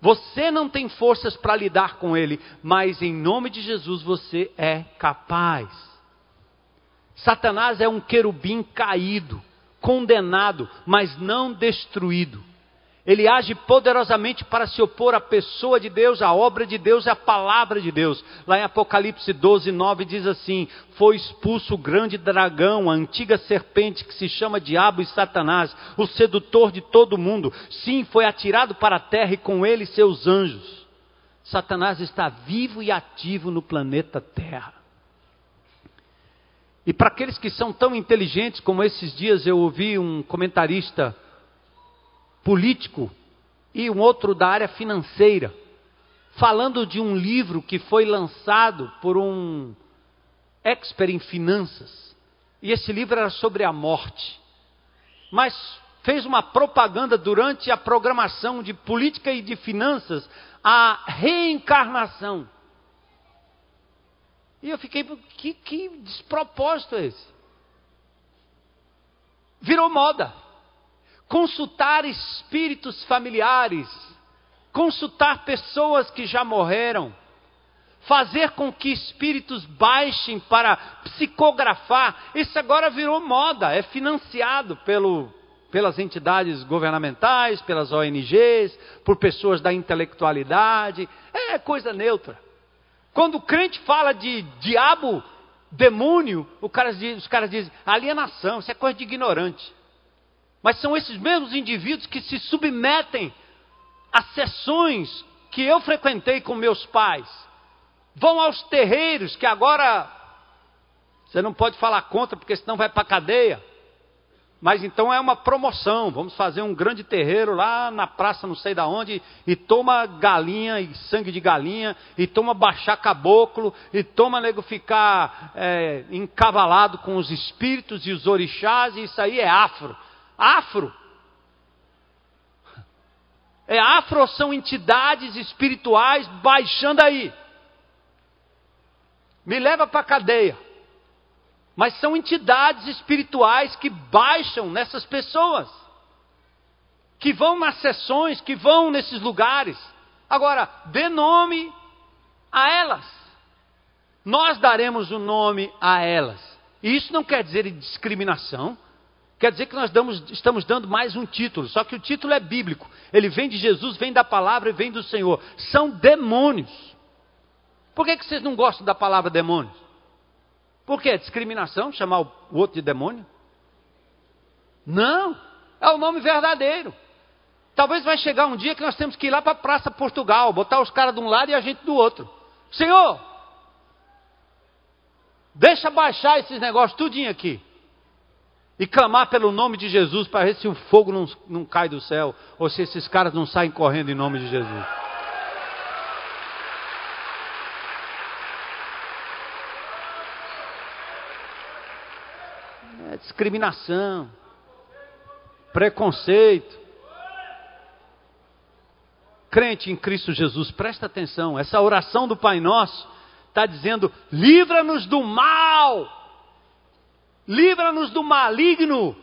Você não tem forças para lidar com ele, mas em nome de Jesus você é capaz. Satanás é um querubim caído, condenado, mas não destruído. Ele age poderosamente para se opor à pessoa de Deus, à obra de Deus e à palavra de Deus. Lá em Apocalipse 12, 9 diz assim: Foi expulso o grande dragão, a antiga serpente que se chama Diabo e Satanás, o sedutor de todo mundo. Sim, foi atirado para a terra e com ele seus anjos. Satanás está vivo e ativo no planeta Terra. E para aqueles que são tão inteligentes, como esses dias eu ouvi um comentarista político e um outro da área financeira, falando de um livro que foi lançado por um expert em finanças. E esse livro era sobre a morte. Mas fez uma propaganda durante a programação de política e de finanças a reencarnação. E eu fiquei, que, que despropósito é esse? Virou moda. Consultar espíritos familiares, consultar pessoas que já morreram, fazer com que espíritos baixem para psicografar, isso agora virou moda, é financiado pelo, pelas entidades governamentais, pelas ONGs, por pessoas da intelectualidade, é coisa neutra. Quando o crente fala de diabo, demônio, cara os caras dizem alienação, isso é coisa de ignorante. Mas são esses mesmos indivíduos que se submetem a sessões que eu frequentei com meus pais. Vão aos terreiros, que agora você não pode falar contra, porque senão vai para a cadeia. Mas então é uma promoção. Vamos fazer um grande terreiro lá na praça, não sei da onde, e toma galinha e sangue de galinha, e toma baixar caboclo, e toma nego ficar é, encavalado com os espíritos e os orixás, e isso aí é afro. Afro. É afro são entidades espirituais baixando aí. Me leva para a cadeia. Mas são entidades espirituais que baixam nessas pessoas, que vão nas sessões, que vão nesses lugares. Agora, dê nome a elas. Nós daremos o nome a elas. E isso não quer dizer discriminação, quer dizer que nós damos, estamos dando mais um título, só que o título é bíblico. Ele vem de Jesus, vem da palavra e vem do Senhor. São demônios. Por que, que vocês não gostam da palavra demônios? Por quê? Discriminação? Chamar o outro de demônio? Não, é o nome verdadeiro. Talvez vai chegar um dia que nós temos que ir lá para a Praça Portugal, botar os caras de um lado e a gente do outro. Senhor, deixa baixar esses negócios tudinho aqui. E clamar pelo nome de Jesus para ver se o fogo não, não cai do céu, ou se esses caras não saem correndo em nome de Jesus. Discriminação, preconceito. Crente em Cristo Jesus, presta atenção, essa oração do Pai Nosso está dizendo: livra-nos do mal, livra-nos do maligno.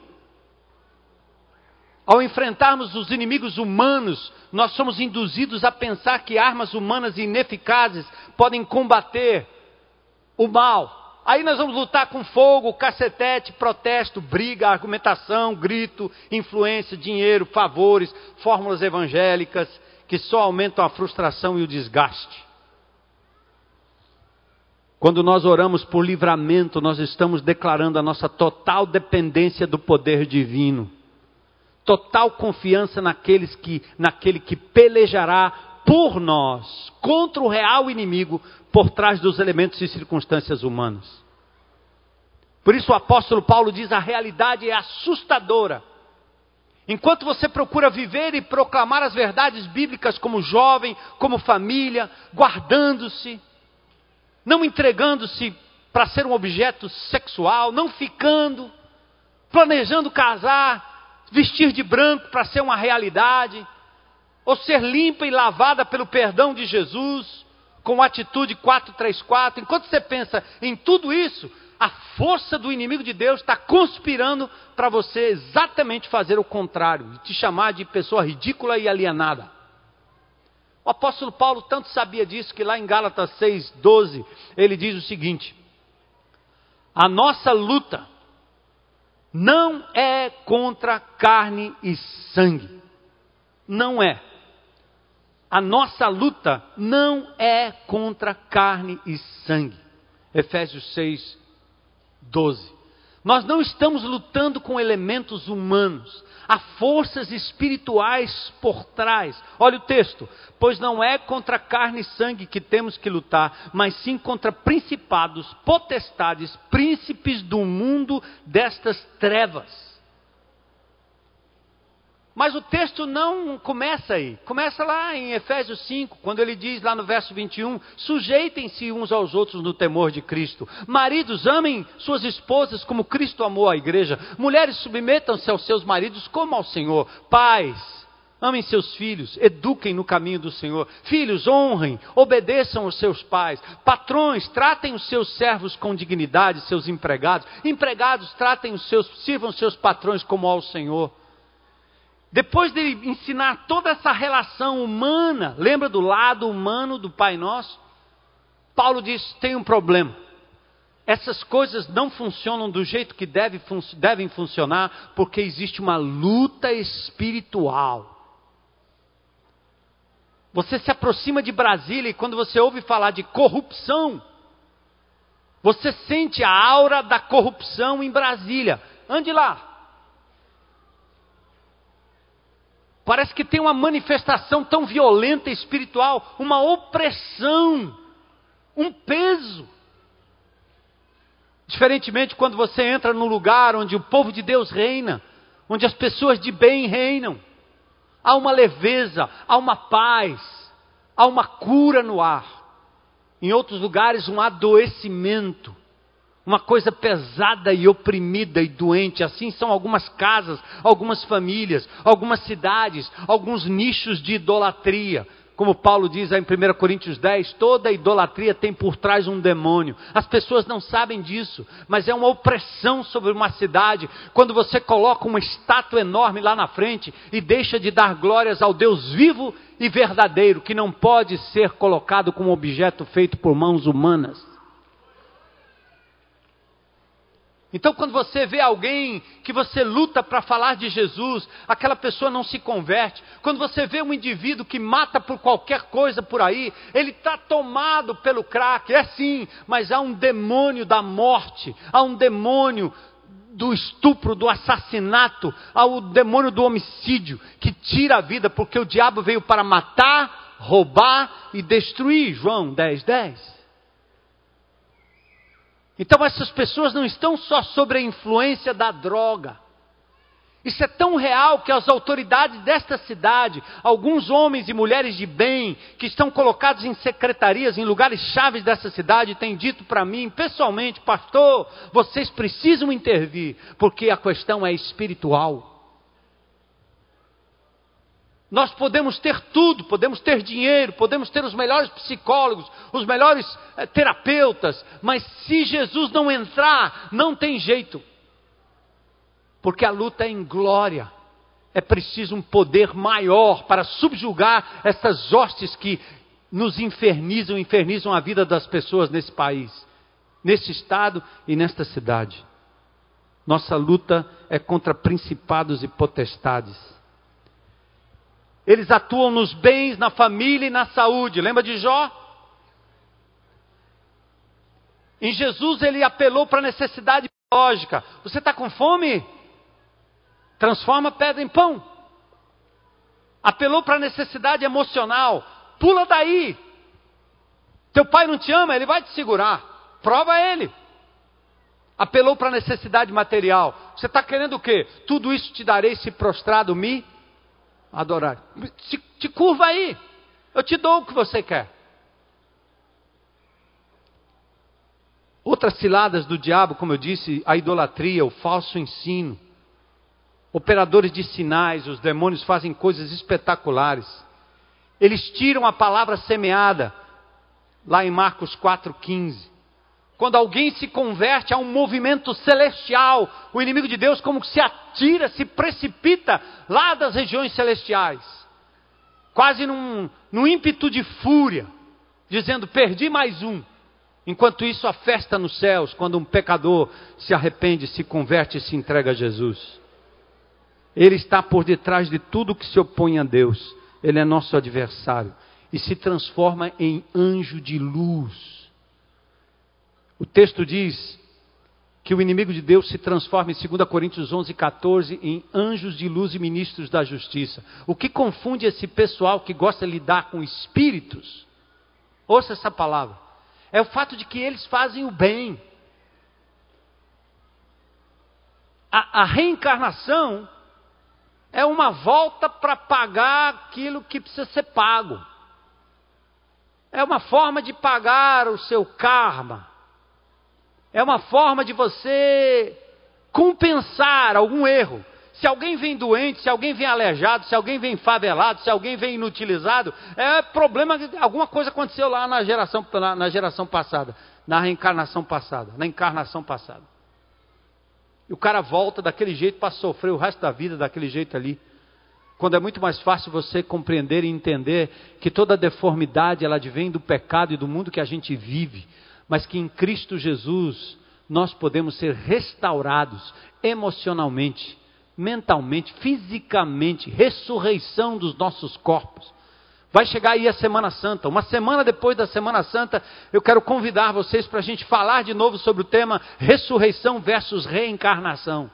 Ao enfrentarmos os inimigos humanos, nós somos induzidos a pensar que armas humanas ineficazes podem combater o mal. Aí nós vamos lutar com fogo, cacetete, protesto, briga, argumentação, grito, influência, dinheiro, favores, fórmulas evangélicas que só aumentam a frustração e o desgaste. Quando nós oramos por livramento, nós estamos declarando a nossa total dependência do poder divino. Total confiança naqueles que, naquele que pelejará por nós, contra o real inimigo, por trás dos elementos e circunstâncias humanas. Por isso o apóstolo Paulo diz: a realidade é assustadora. Enquanto você procura viver e proclamar as verdades bíblicas como jovem, como família, guardando-se, não entregando-se para ser um objeto sexual, não ficando, planejando casar, vestir de branco para ser uma realidade, ou ser limpa e lavada pelo perdão de Jesus, com atitude 434. Enquanto você pensa em tudo isso, a força do inimigo de Deus está conspirando para você exatamente fazer o contrário, te chamar de pessoa ridícula e alienada. O apóstolo Paulo tanto sabia disso que lá em Gálatas 6:12 ele diz o seguinte: A nossa luta não é contra carne e sangue. Não é. A nossa luta não é contra carne e sangue. Efésios 6, 12. Nós não estamos lutando com elementos humanos, há forças espirituais por trás. Olha o texto: pois não é contra carne e sangue que temos que lutar, mas sim contra principados, potestades, príncipes do mundo destas trevas mas o texto não começa aí. Começa lá em Efésios 5, quando ele diz lá no verso 21: sujeitem-se uns aos outros no temor de Cristo. Maridos, amem suas esposas como Cristo amou a igreja. Mulheres, submetam-se aos seus maridos como ao Senhor. Pais, Amem seus filhos, eduquem no caminho do Senhor. Filhos, honrem, obedeçam aos seus pais. Patrões, tratem os seus servos com dignidade, seus empregados. Empregados, tratem os seus, sirvam os seus patrões como ao Senhor. Depois de ensinar toda essa relação humana, lembra do lado humano do Pai Nosso? Paulo diz: tem um problema. Essas coisas não funcionam do jeito que deve, fun devem funcionar, porque existe uma luta espiritual. Você se aproxima de Brasília e quando você ouve falar de corrupção, você sente a aura da corrupção em Brasília. Ande lá, Parece que tem uma manifestação tão violenta espiritual, uma opressão, um peso. Diferentemente quando você entra num lugar onde o povo de Deus reina, onde as pessoas de bem reinam, há uma leveza, há uma paz, há uma cura no ar. Em outros lugares, um adoecimento uma coisa pesada e oprimida e doente. Assim são algumas casas, algumas famílias, algumas cidades, alguns nichos de idolatria. Como Paulo diz em 1 Coríntios 10, toda idolatria tem por trás um demônio. As pessoas não sabem disso, mas é uma opressão sobre uma cidade quando você coloca uma estátua enorme lá na frente e deixa de dar glórias ao Deus vivo e verdadeiro, que não pode ser colocado como objeto feito por mãos humanas. Então, quando você vê alguém que você luta para falar de Jesus, aquela pessoa não se converte. Quando você vê um indivíduo que mata por qualquer coisa por aí, ele está tomado pelo crack, é sim, mas há um demônio da morte, há um demônio do estupro, do assassinato, há o demônio do homicídio que tira a vida, porque o diabo veio para matar, roubar e destruir. João 10, 10. Então essas pessoas não estão só sobre a influência da droga. Isso é tão real que as autoridades desta cidade, alguns homens e mulheres de bem, que estão colocados em secretarias, em lugares chaves dessa cidade, têm dito para mim, pessoalmente, pastor, vocês precisam intervir, porque a questão é espiritual. Nós podemos ter tudo, podemos ter dinheiro, podemos ter os melhores psicólogos, os melhores eh, terapeutas, mas se Jesus não entrar, não tem jeito. Porque a luta é em glória. É preciso um poder maior para subjugar essas hostes que nos infernizam, infernizam a vida das pessoas nesse país, nesse estado e nesta cidade. Nossa luta é contra principados e potestades eles atuam nos bens, na família e na saúde. Lembra de Jó? Em Jesus ele apelou para a necessidade biológica. Você está com fome? Transforma pedra em pão. Apelou para a necessidade emocional. Pula daí. Teu pai não te ama, ele vai te segurar. Prova ele. Apelou para a necessidade material. Você está querendo o quê? Tudo isso te darei se prostrado me adorar. Te, te curva aí. Eu te dou o que você quer. Outras ciladas do diabo, como eu disse, a idolatria, o falso ensino. Operadores de sinais, os demônios fazem coisas espetaculares. Eles tiram a palavra semeada, lá em Marcos 4,15. Quando alguém se converte a um movimento celestial, o inimigo de Deus como que se atira, se precipita lá das regiões celestiais, quase num, num ímpeto de fúria, dizendo: perdi mais um. Enquanto isso, a festa nos céus, quando um pecador se arrepende, se converte e se entrega a Jesus. Ele está por detrás de tudo que se opõe a Deus. Ele é nosso adversário e se transforma em anjo de luz o texto diz que o inimigo de Deus se transforma em 2 Coríntios 11, 14 em anjos de luz e ministros da justiça. O que confunde esse pessoal que gosta de lidar com espíritos, ouça essa palavra, é o fato de que eles fazem o bem. A, a reencarnação é uma volta para pagar aquilo que precisa ser pago. É uma forma de pagar o seu karma. É uma forma de você compensar algum erro. Se alguém vem doente, se alguém vem aleijado, se alguém vem favelado, se alguém vem inutilizado, é problema alguma coisa aconteceu lá na geração, na, na geração passada, na reencarnação passada, na encarnação passada. E o cara volta daquele jeito para sofrer o resto da vida daquele jeito ali. Quando é muito mais fácil você compreender e entender que toda deformidade ela advém do pecado e do mundo que a gente vive mas que em Cristo Jesus nós podemos ser restaurados emocionalmente, mentalmente, fisicamente, ressurreição dos nossos corpos. Vai chegar aí a Semana Santa. Uma semana depois da Semana Santa, eu quero convidar vocês para a gente falar de novo sobre o tema ressurreição versus reencarnação.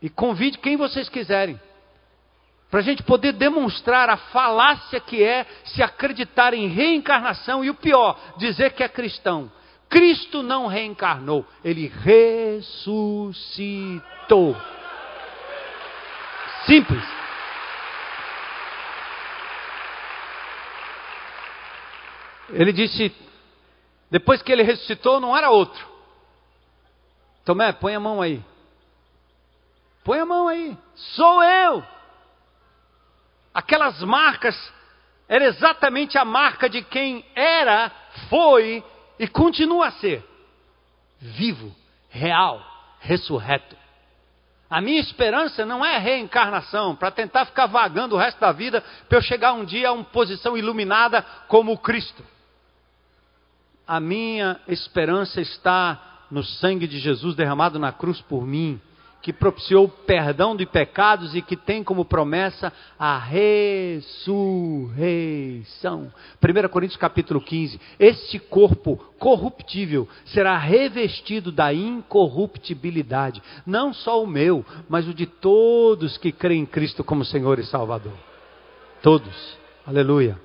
E convide quem vocês quiserem para a gente poder demonstrar a falácia que é se acreditar em reencarnação e o pior, dizer que é cristão. Cristo não reencarnou, ele ressuscitou. Simples. Ele disse, depois que ele ressuscitou, não era outro. Tomé, põe a mão aí. Põe a mão aí. Sou eu. Aquelas marcas era exatamente a marca de quem era, foi e continua a ser vivo, real, ressurreto. A minha esperança não é reencarnação, para tentar ficar vagando o resto da vida, para eu chegar um dia a uma posição iluminada como Cristo. A minha esperança está no sangue de Jesus derramado na cruz por mim que propiciou perdão de pecados e que tem como promessa a ressurreição. 1 Coríntios capítulo 15. Este corpo corruptível será revestido da incorruptibilidade, não só o meu, mas o de todos que creem em Cristo como Senhor e Salvador. Todos. Aleluia.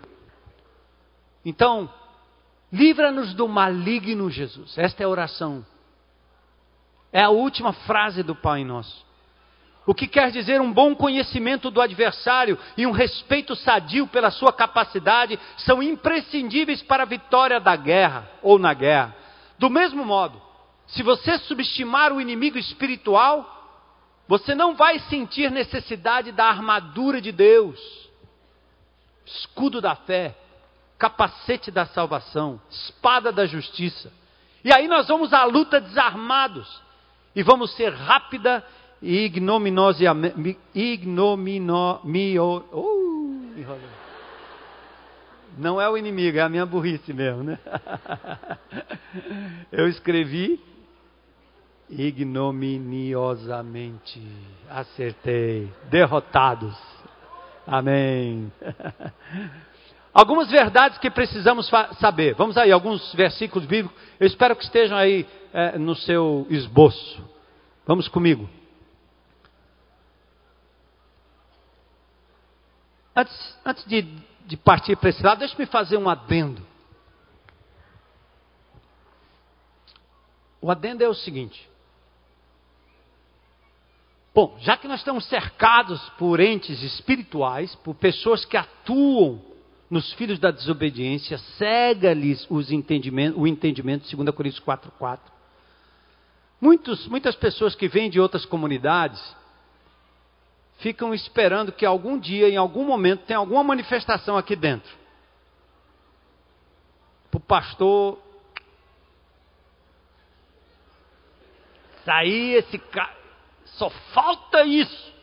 Então, livra-nos do maligno, Jesus. Esta é a oração é a última frase do Pai Nosso. O que quer dizer um bom conhecimento do adversário e um respeito sadio pela sua capacidade são imprescindíveis para a vitória da guerra ou na guerra. Do mesmo modo, se você subestimar o inimigo espiritual, você não vai sentir necessidade da armadura de Deus, escudo da fé, capacete da salvação, espada da justiça. E aí nós vamos à luta desarmados e vamos ser rápida e ignominiosamente. Ignomino, uh, não é o inimigo, é a minha burrice mesmo, né? <laughs> Eu escrevi ignominiosamente. Acertei. Derrotados. Amém. <laughs> Algumas verdades que precisamos saber. Vamos aí, alguns versículos bíblicos. Eu espero que estejam aí é, no seu esboço. Vamos comigo. Antes, antes de, de partir para esse lado, deixe-me fazer um adendo. O adendo é o seguinte. Bom, já que nós estamos cercados por entes espirituais, por pessoas que atuam nos filhos da desobediência, cega-lhes entendimento, o entendimento, 2 Coríntios 4, 4. Muitos, muitas pessoas que vêm de outras comunidades ficam esperando que algum dia, em algum momento, tenha alguma manifestação aqui dentro. Para o pastor sair esse cara. Só falta isso.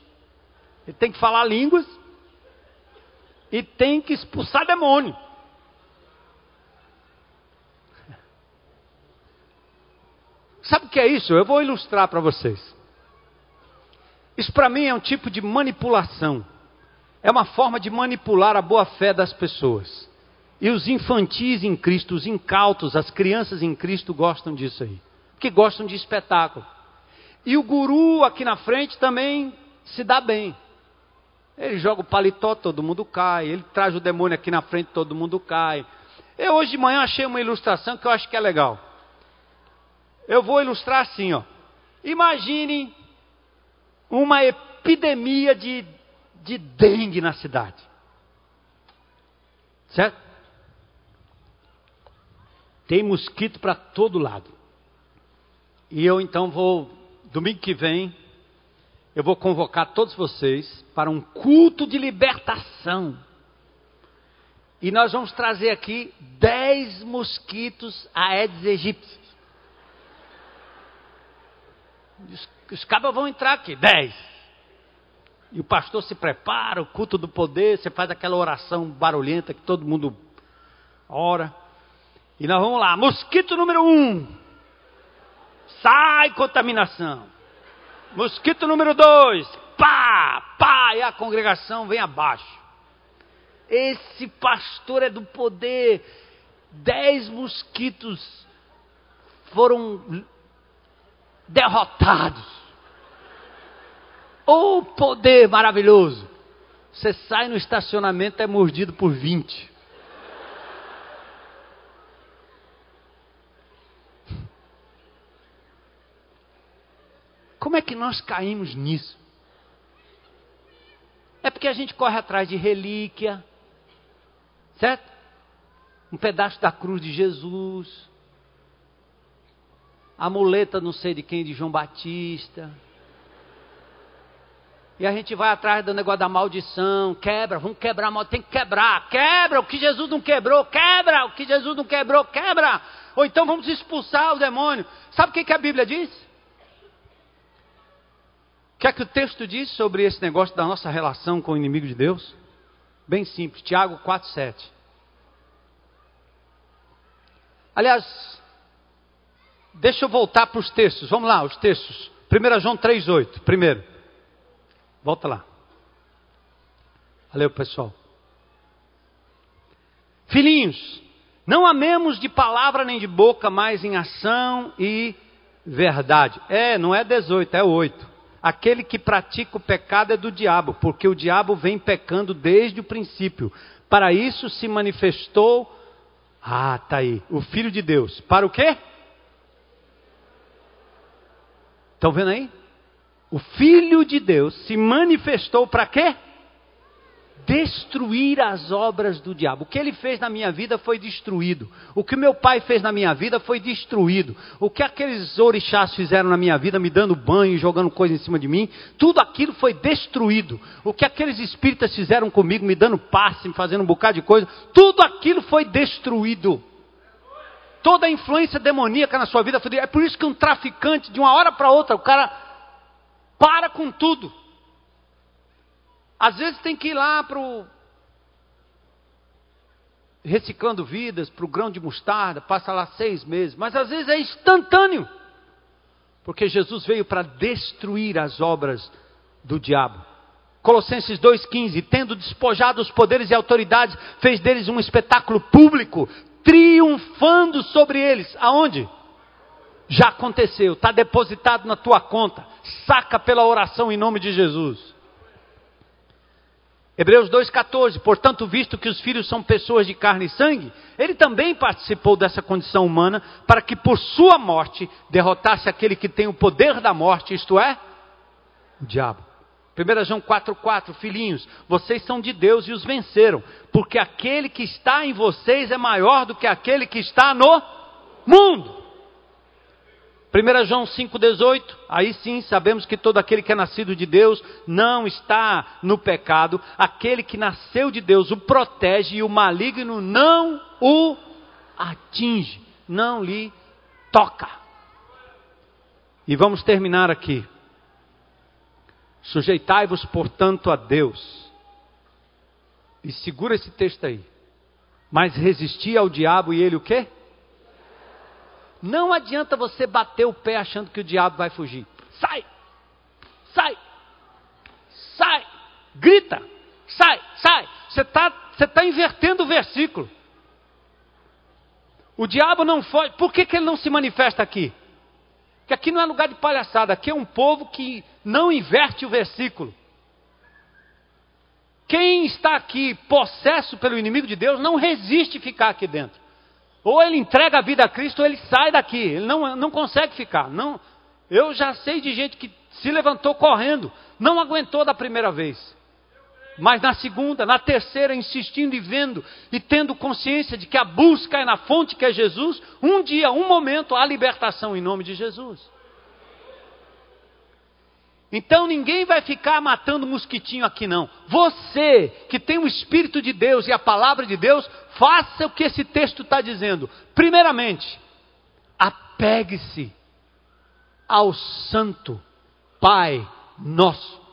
Ele tem que falar línguas e tem que expulsar demônio. Sabe o que é isso? Eu vou ilustrar para vocês. Isso para mim é um tipo de manipulação. É uma forma de manipular a boa fé das pessoas. E os infantis em Cristo, os incautos, as crianças em Cristo gostam disso aí. Porque gostam de espetáculo. E o guru aqui na frente também se dá bem. Ele joga o paletó, todo mundo cai. Ele traz o demônio aqui na frente, todo mundo cai. Eu hoje de manhã achei uma ilustração que eu acho que é legal. Eu vou ilustrar assim, ó. Imagine uma epidemia de, de dengue na cidade. Certo? Tem mosquito para todo lado. E eu então vou, domingo que vem, eu vou convocar todos vocês para um culto de libertação. E nós vamos trazer aqui dez mosquitos Aedes aegypti. Os, os cabas vão entrar aqui, dez. E o pastor se prepara, o culto do poder, você faz aquela oração barulhenta que todo mundo ora. E nós vamos lá, mosquito número um. Sai contaminação. Mosquito número dois. Pá, pá, e a congregação vem abaixo. Esse pastor é do poder. Dez mosquitos foram derrotados. Oh, poder maravilhoso! Você sai no estacionamento é mordido por 20. Como é que nós caímos nisso? É porque a gente corre atrás de relíquia, certo? Um pedaço da cruz de Jesus, a muleta não sei de quem, de João Batista. E a gente vai atrás do negócio da maldição, quebra, vamos quebrar a maldição, tem que quebrar, quebra o que Jesus não quebrou, quebra o que Jesus não quebrou, quebra. Ou então vamos expulsar o demônio. Sabe o que, que a Bíblia diz? Que é que o texto diz sobre esse negócio da nossa relação com o inimigo de Deus? Bem simples, Tiago 4,7. Aliás, deixa eu voltar para os textos. Vamos lá, os textos. 1 João 3,8. Primeiro. Volta lá. Valeu, pessoal. Filhinhos, não amemos de palavra nem de boca, mas em ação e verdade. É, não é 18, é 8. Aquele que pratica o pecado é do diabo, porque o diabo vem pecando desde o princípio. Para isso se manifestou, ah, tá aí, o Filho de Deus. Para o quê? Estão vendo aí? O Filho de Deus se manifestou para quê? Destruir as obras do diabo. O que ele fez na minha vida foi destruído. O que meu pai fez na minha vida foi destruído. O que aqueles orixás fizeram na minha vida, me dando banho, jogando coisa em cima de mim, tudo aquilo foi destruído. O que aqueles espíritas fizeram comigo, me dando passe, me fazendo um bocado de coisa, tudo aquilo foi destruído. Toda a influência demoníaca na sua vida foi. É por isso que um traficante, de uma hora para outra, o cara para com tudo. Às vezes tem que ir lá para o. Reciclando vidas, para o grão de mostarda, passa lá seis meses, mas às vezes é instantâneo, porque Jesus veio para destruir as obras do diabo. Colossenses 2,15: Tendo despojado os poderes e autoridades, fez deles um espetáculo público, triunfando sobre eles. Aonde? Já aconteceu, está depositado na tua conta. Saca pela oração em nome de Jesus. Hebreus 2,14: Portanto, visto que os filhos são pessoas de carne e sangue, ele também participou dessa condição humana, para que por sua morte derrotasse aquele que tem o poder da morte, isto é, o diabo. 1 João 4,4, filhinhos, vocês são de Deus e os venceram, porque aquele que está em vocês é maior do que aquele que está no mundo. 1 João 5,18, aí sim sabemos que todo aquele que é nascido de Deus não está no pecado, aquele que nasceu de Deus o protege e o maligno não o atinge, não lhe toca. E vamos terminar aqui. Sujeitai-vos, portanto, a Deus. E segura esse texto aí. Mas resisti ao diabo e ele o quê? Não adianta você bater o pé achando que o diabo vai fugir. Sai! Sai! Sai! Grita! Sai! Sai! Você está você tá invertendo o versículo. O diabo não foi. Por que, que ele não se manifesta aqui? Porque aqui não é lugar de palhaçada, aqui é um povo que não inverte o versículo. Quem está aqui possesso pelo inimigo de Deus não resiste ficar aqui dentro. Ou ele entrega a vida a Cristo ou ele sai daqui. Ele não, não consegue ficar. Não, eu já sei de gente que se levantou correndo, não aguentou da primeira vez. Mas na segunda, na terceira, insistindo e vendo e tendo consciência de que a busca é na fonte que é Jesus, um dia, um momento, há libertação em nome de Jesus. Então ninguém vai ficar matando mosquitinho aqui não. Você que tem o Espírito de Deus e a palavra de Deus, faça o que esse texto está dizendo. Primeiramente, apegue-se ao Santo Pai Nosso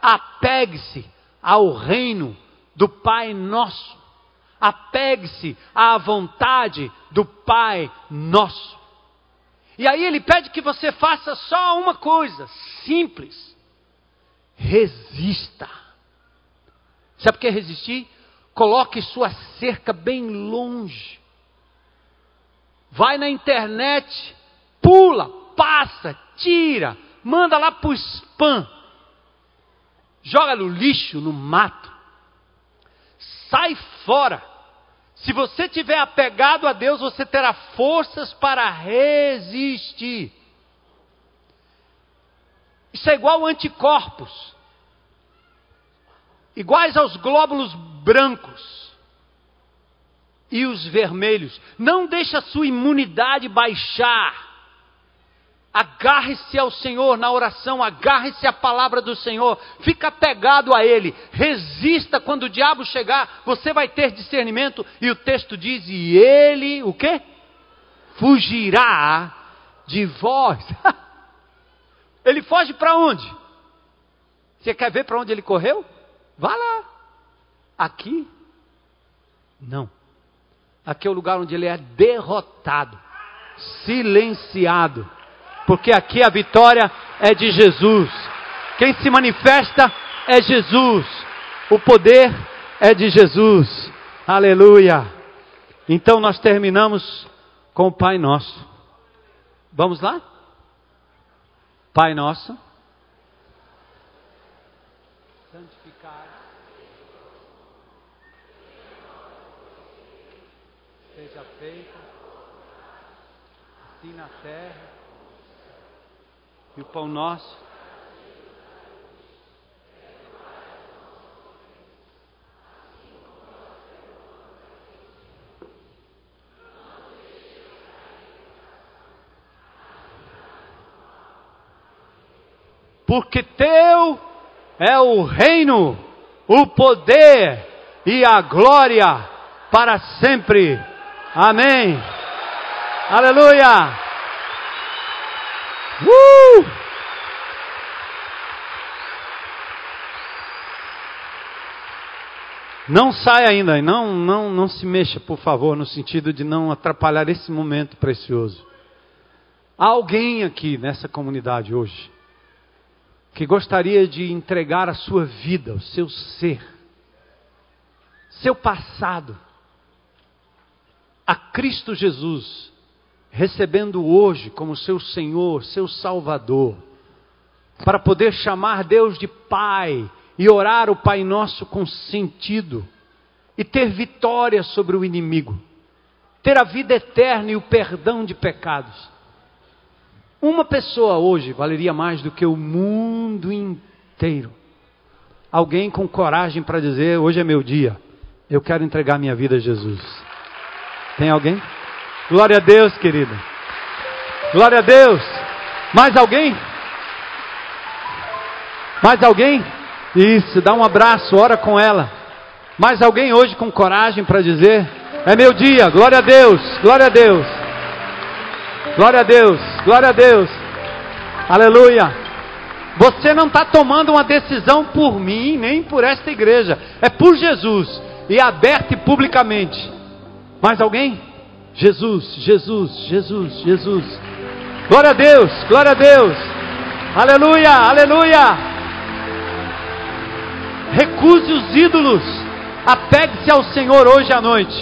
apegue-se ao reino do Pai Nosso. Apegue-se à vontade do Pai Nosso. E aí ele pede que você faça só uma coisa, simples. Resista. Sabe o que é resistir? Coloque sua cerca bem longe. Vai na internet, pula, passa, tira, manda lá para o spam joga no lixo, no mato. Sai fora. Se você tiver apegado a Deus, você terá forças para resistir. Isso é igual anticorpos, iguais aos glóbulos brancos e os vermelhos. Não deixa a sua imunidade baixar. Agarre-se ao Senhor na oração, agarre-se à palavra do Senhor, fica pegado a Ele, resista quando o diabo chegar, você vai ter discernimento, e o texto diz: e ele, o que? Fugirá de vós. <laughs> ele foge para onde? Você quer ver para onde ele correu? Vá lá. Aqui? Não. Aqui é o lugar onde ele é derrotado, silenciado porque aqui a vitória é de Jesus. Quem se manifesta é Jesus. O poder é de Jesus. Aleluia. Então nós terminamos com o Pai Nosso. Vamos lá? Pai Nosso. Santificado. Seja feito assim na terra e o pão nosso. Porque teu é o reino, o poder e a glória para sempre. Amém. Aleluia. Uh! Não saia ainda, não, não, não se mexa, por favor, no sentido de não atrapalhar esse momento precioso. Há alguém aqui nessa comunidade hoje que gostaria de entregar a sua vida, o seu ser, seu passado, a Cristo Jesus recebendo hoje como seu Senhor, seu Salvador, para poder chamar Deus de Pai e orar o Pai Nosso com sentido e ter vitória sobre o inimigo, ter a vida eterna e o perdão de pecados. Uma pessoa hoje valeria mais do que o mundo inteiro. Alguém com coragem para dizer: hoje é meu dia, eu quero entregar minha vida a Jesus. Tem alguém? Glória a Deus, querida. Glória a Deus. Mais alguém? Mais alguém? Isso, dá um abraço, ora com ela. Mais alguém hoje com coragem para dizer: É meu dia, glória a Deus, glória a Deus, glória a Deus, glória a Deus, aleluia. Você não está tomando uma decisão por mim, nem por esta igreja, é por Jesus, e aberta e publicamente. Mais alguém? Jesus, Jesus, Jesus, Jesus. Glória a Deus, glória a Deus. Aleluia, aleluia. Recuse os ídolos. Apegue-se ao Senhor hoje à noite.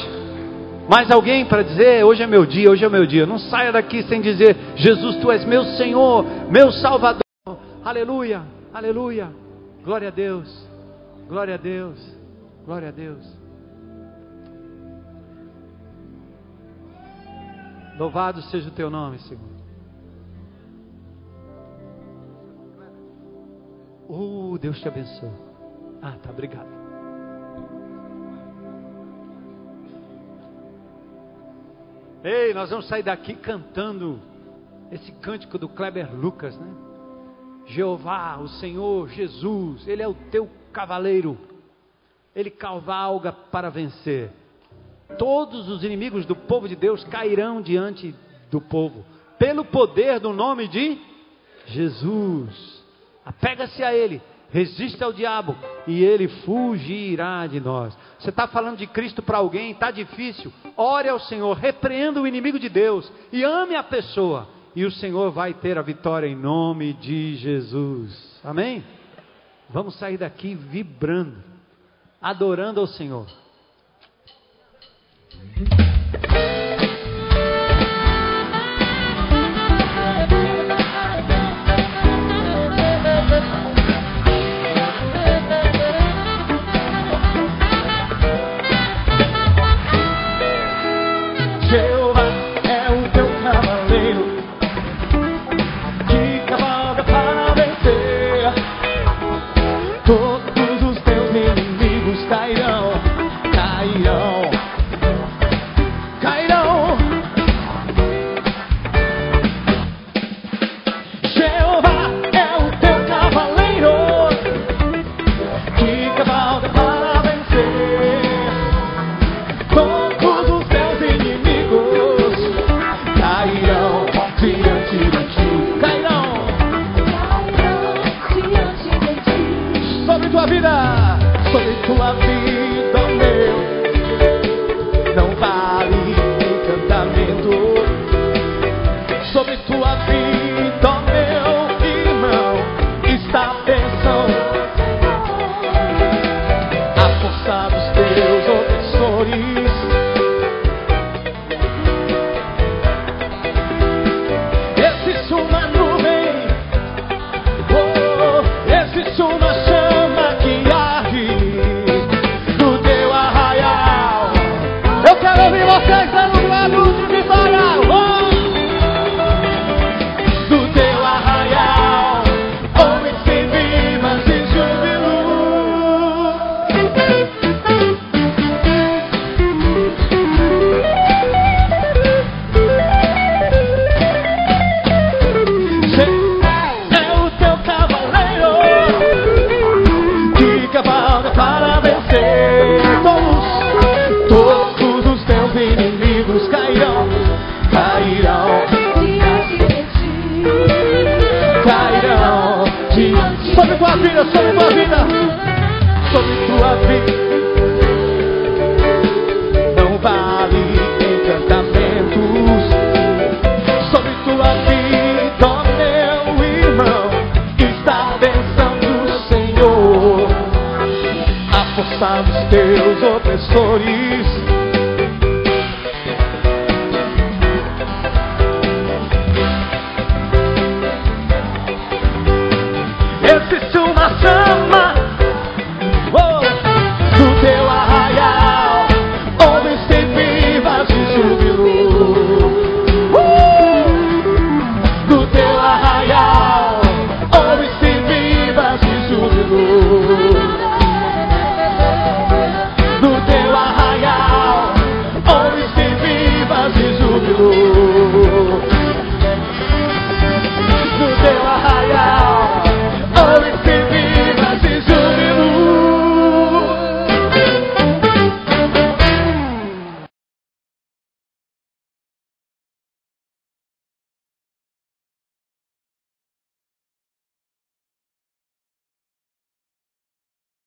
Mais alguém para dizer: hoje é meu dia, hoje é meu dia. Não saia daqui sem dizer: Jesus, tu és meu Senhor, meu Salvador. Aleluia, aleluia. Glória a Deus, glória a Deus, glória a Deus. Louvado seja o teu nome, Senhor. Oh, Deus te abençoe. Ah, tá, obrigado. Ei, nós vamos sair daqui cantando esse cântico do Kleber Lucas, né? Jeová, o Senhor, Jesus, Ele é o teu cavaleiro. Ele cavalga para vencer. Todos os inimigos do povo de Deus cairão diante do povo, pelo poder do nome de Jesus. Apega-se a Ele, resiste ao diabo e ele fugirá de nós. Você está falando de Cristo para alguém, está difícil? Ore ao Senhor, repreenda o inimigo de Deus e ame a pessoa, e o Senhor vai ter a vitória em nome de Jesus. Amém? Vamos sair daqui vibrando, adorando ao Senhor. Müzik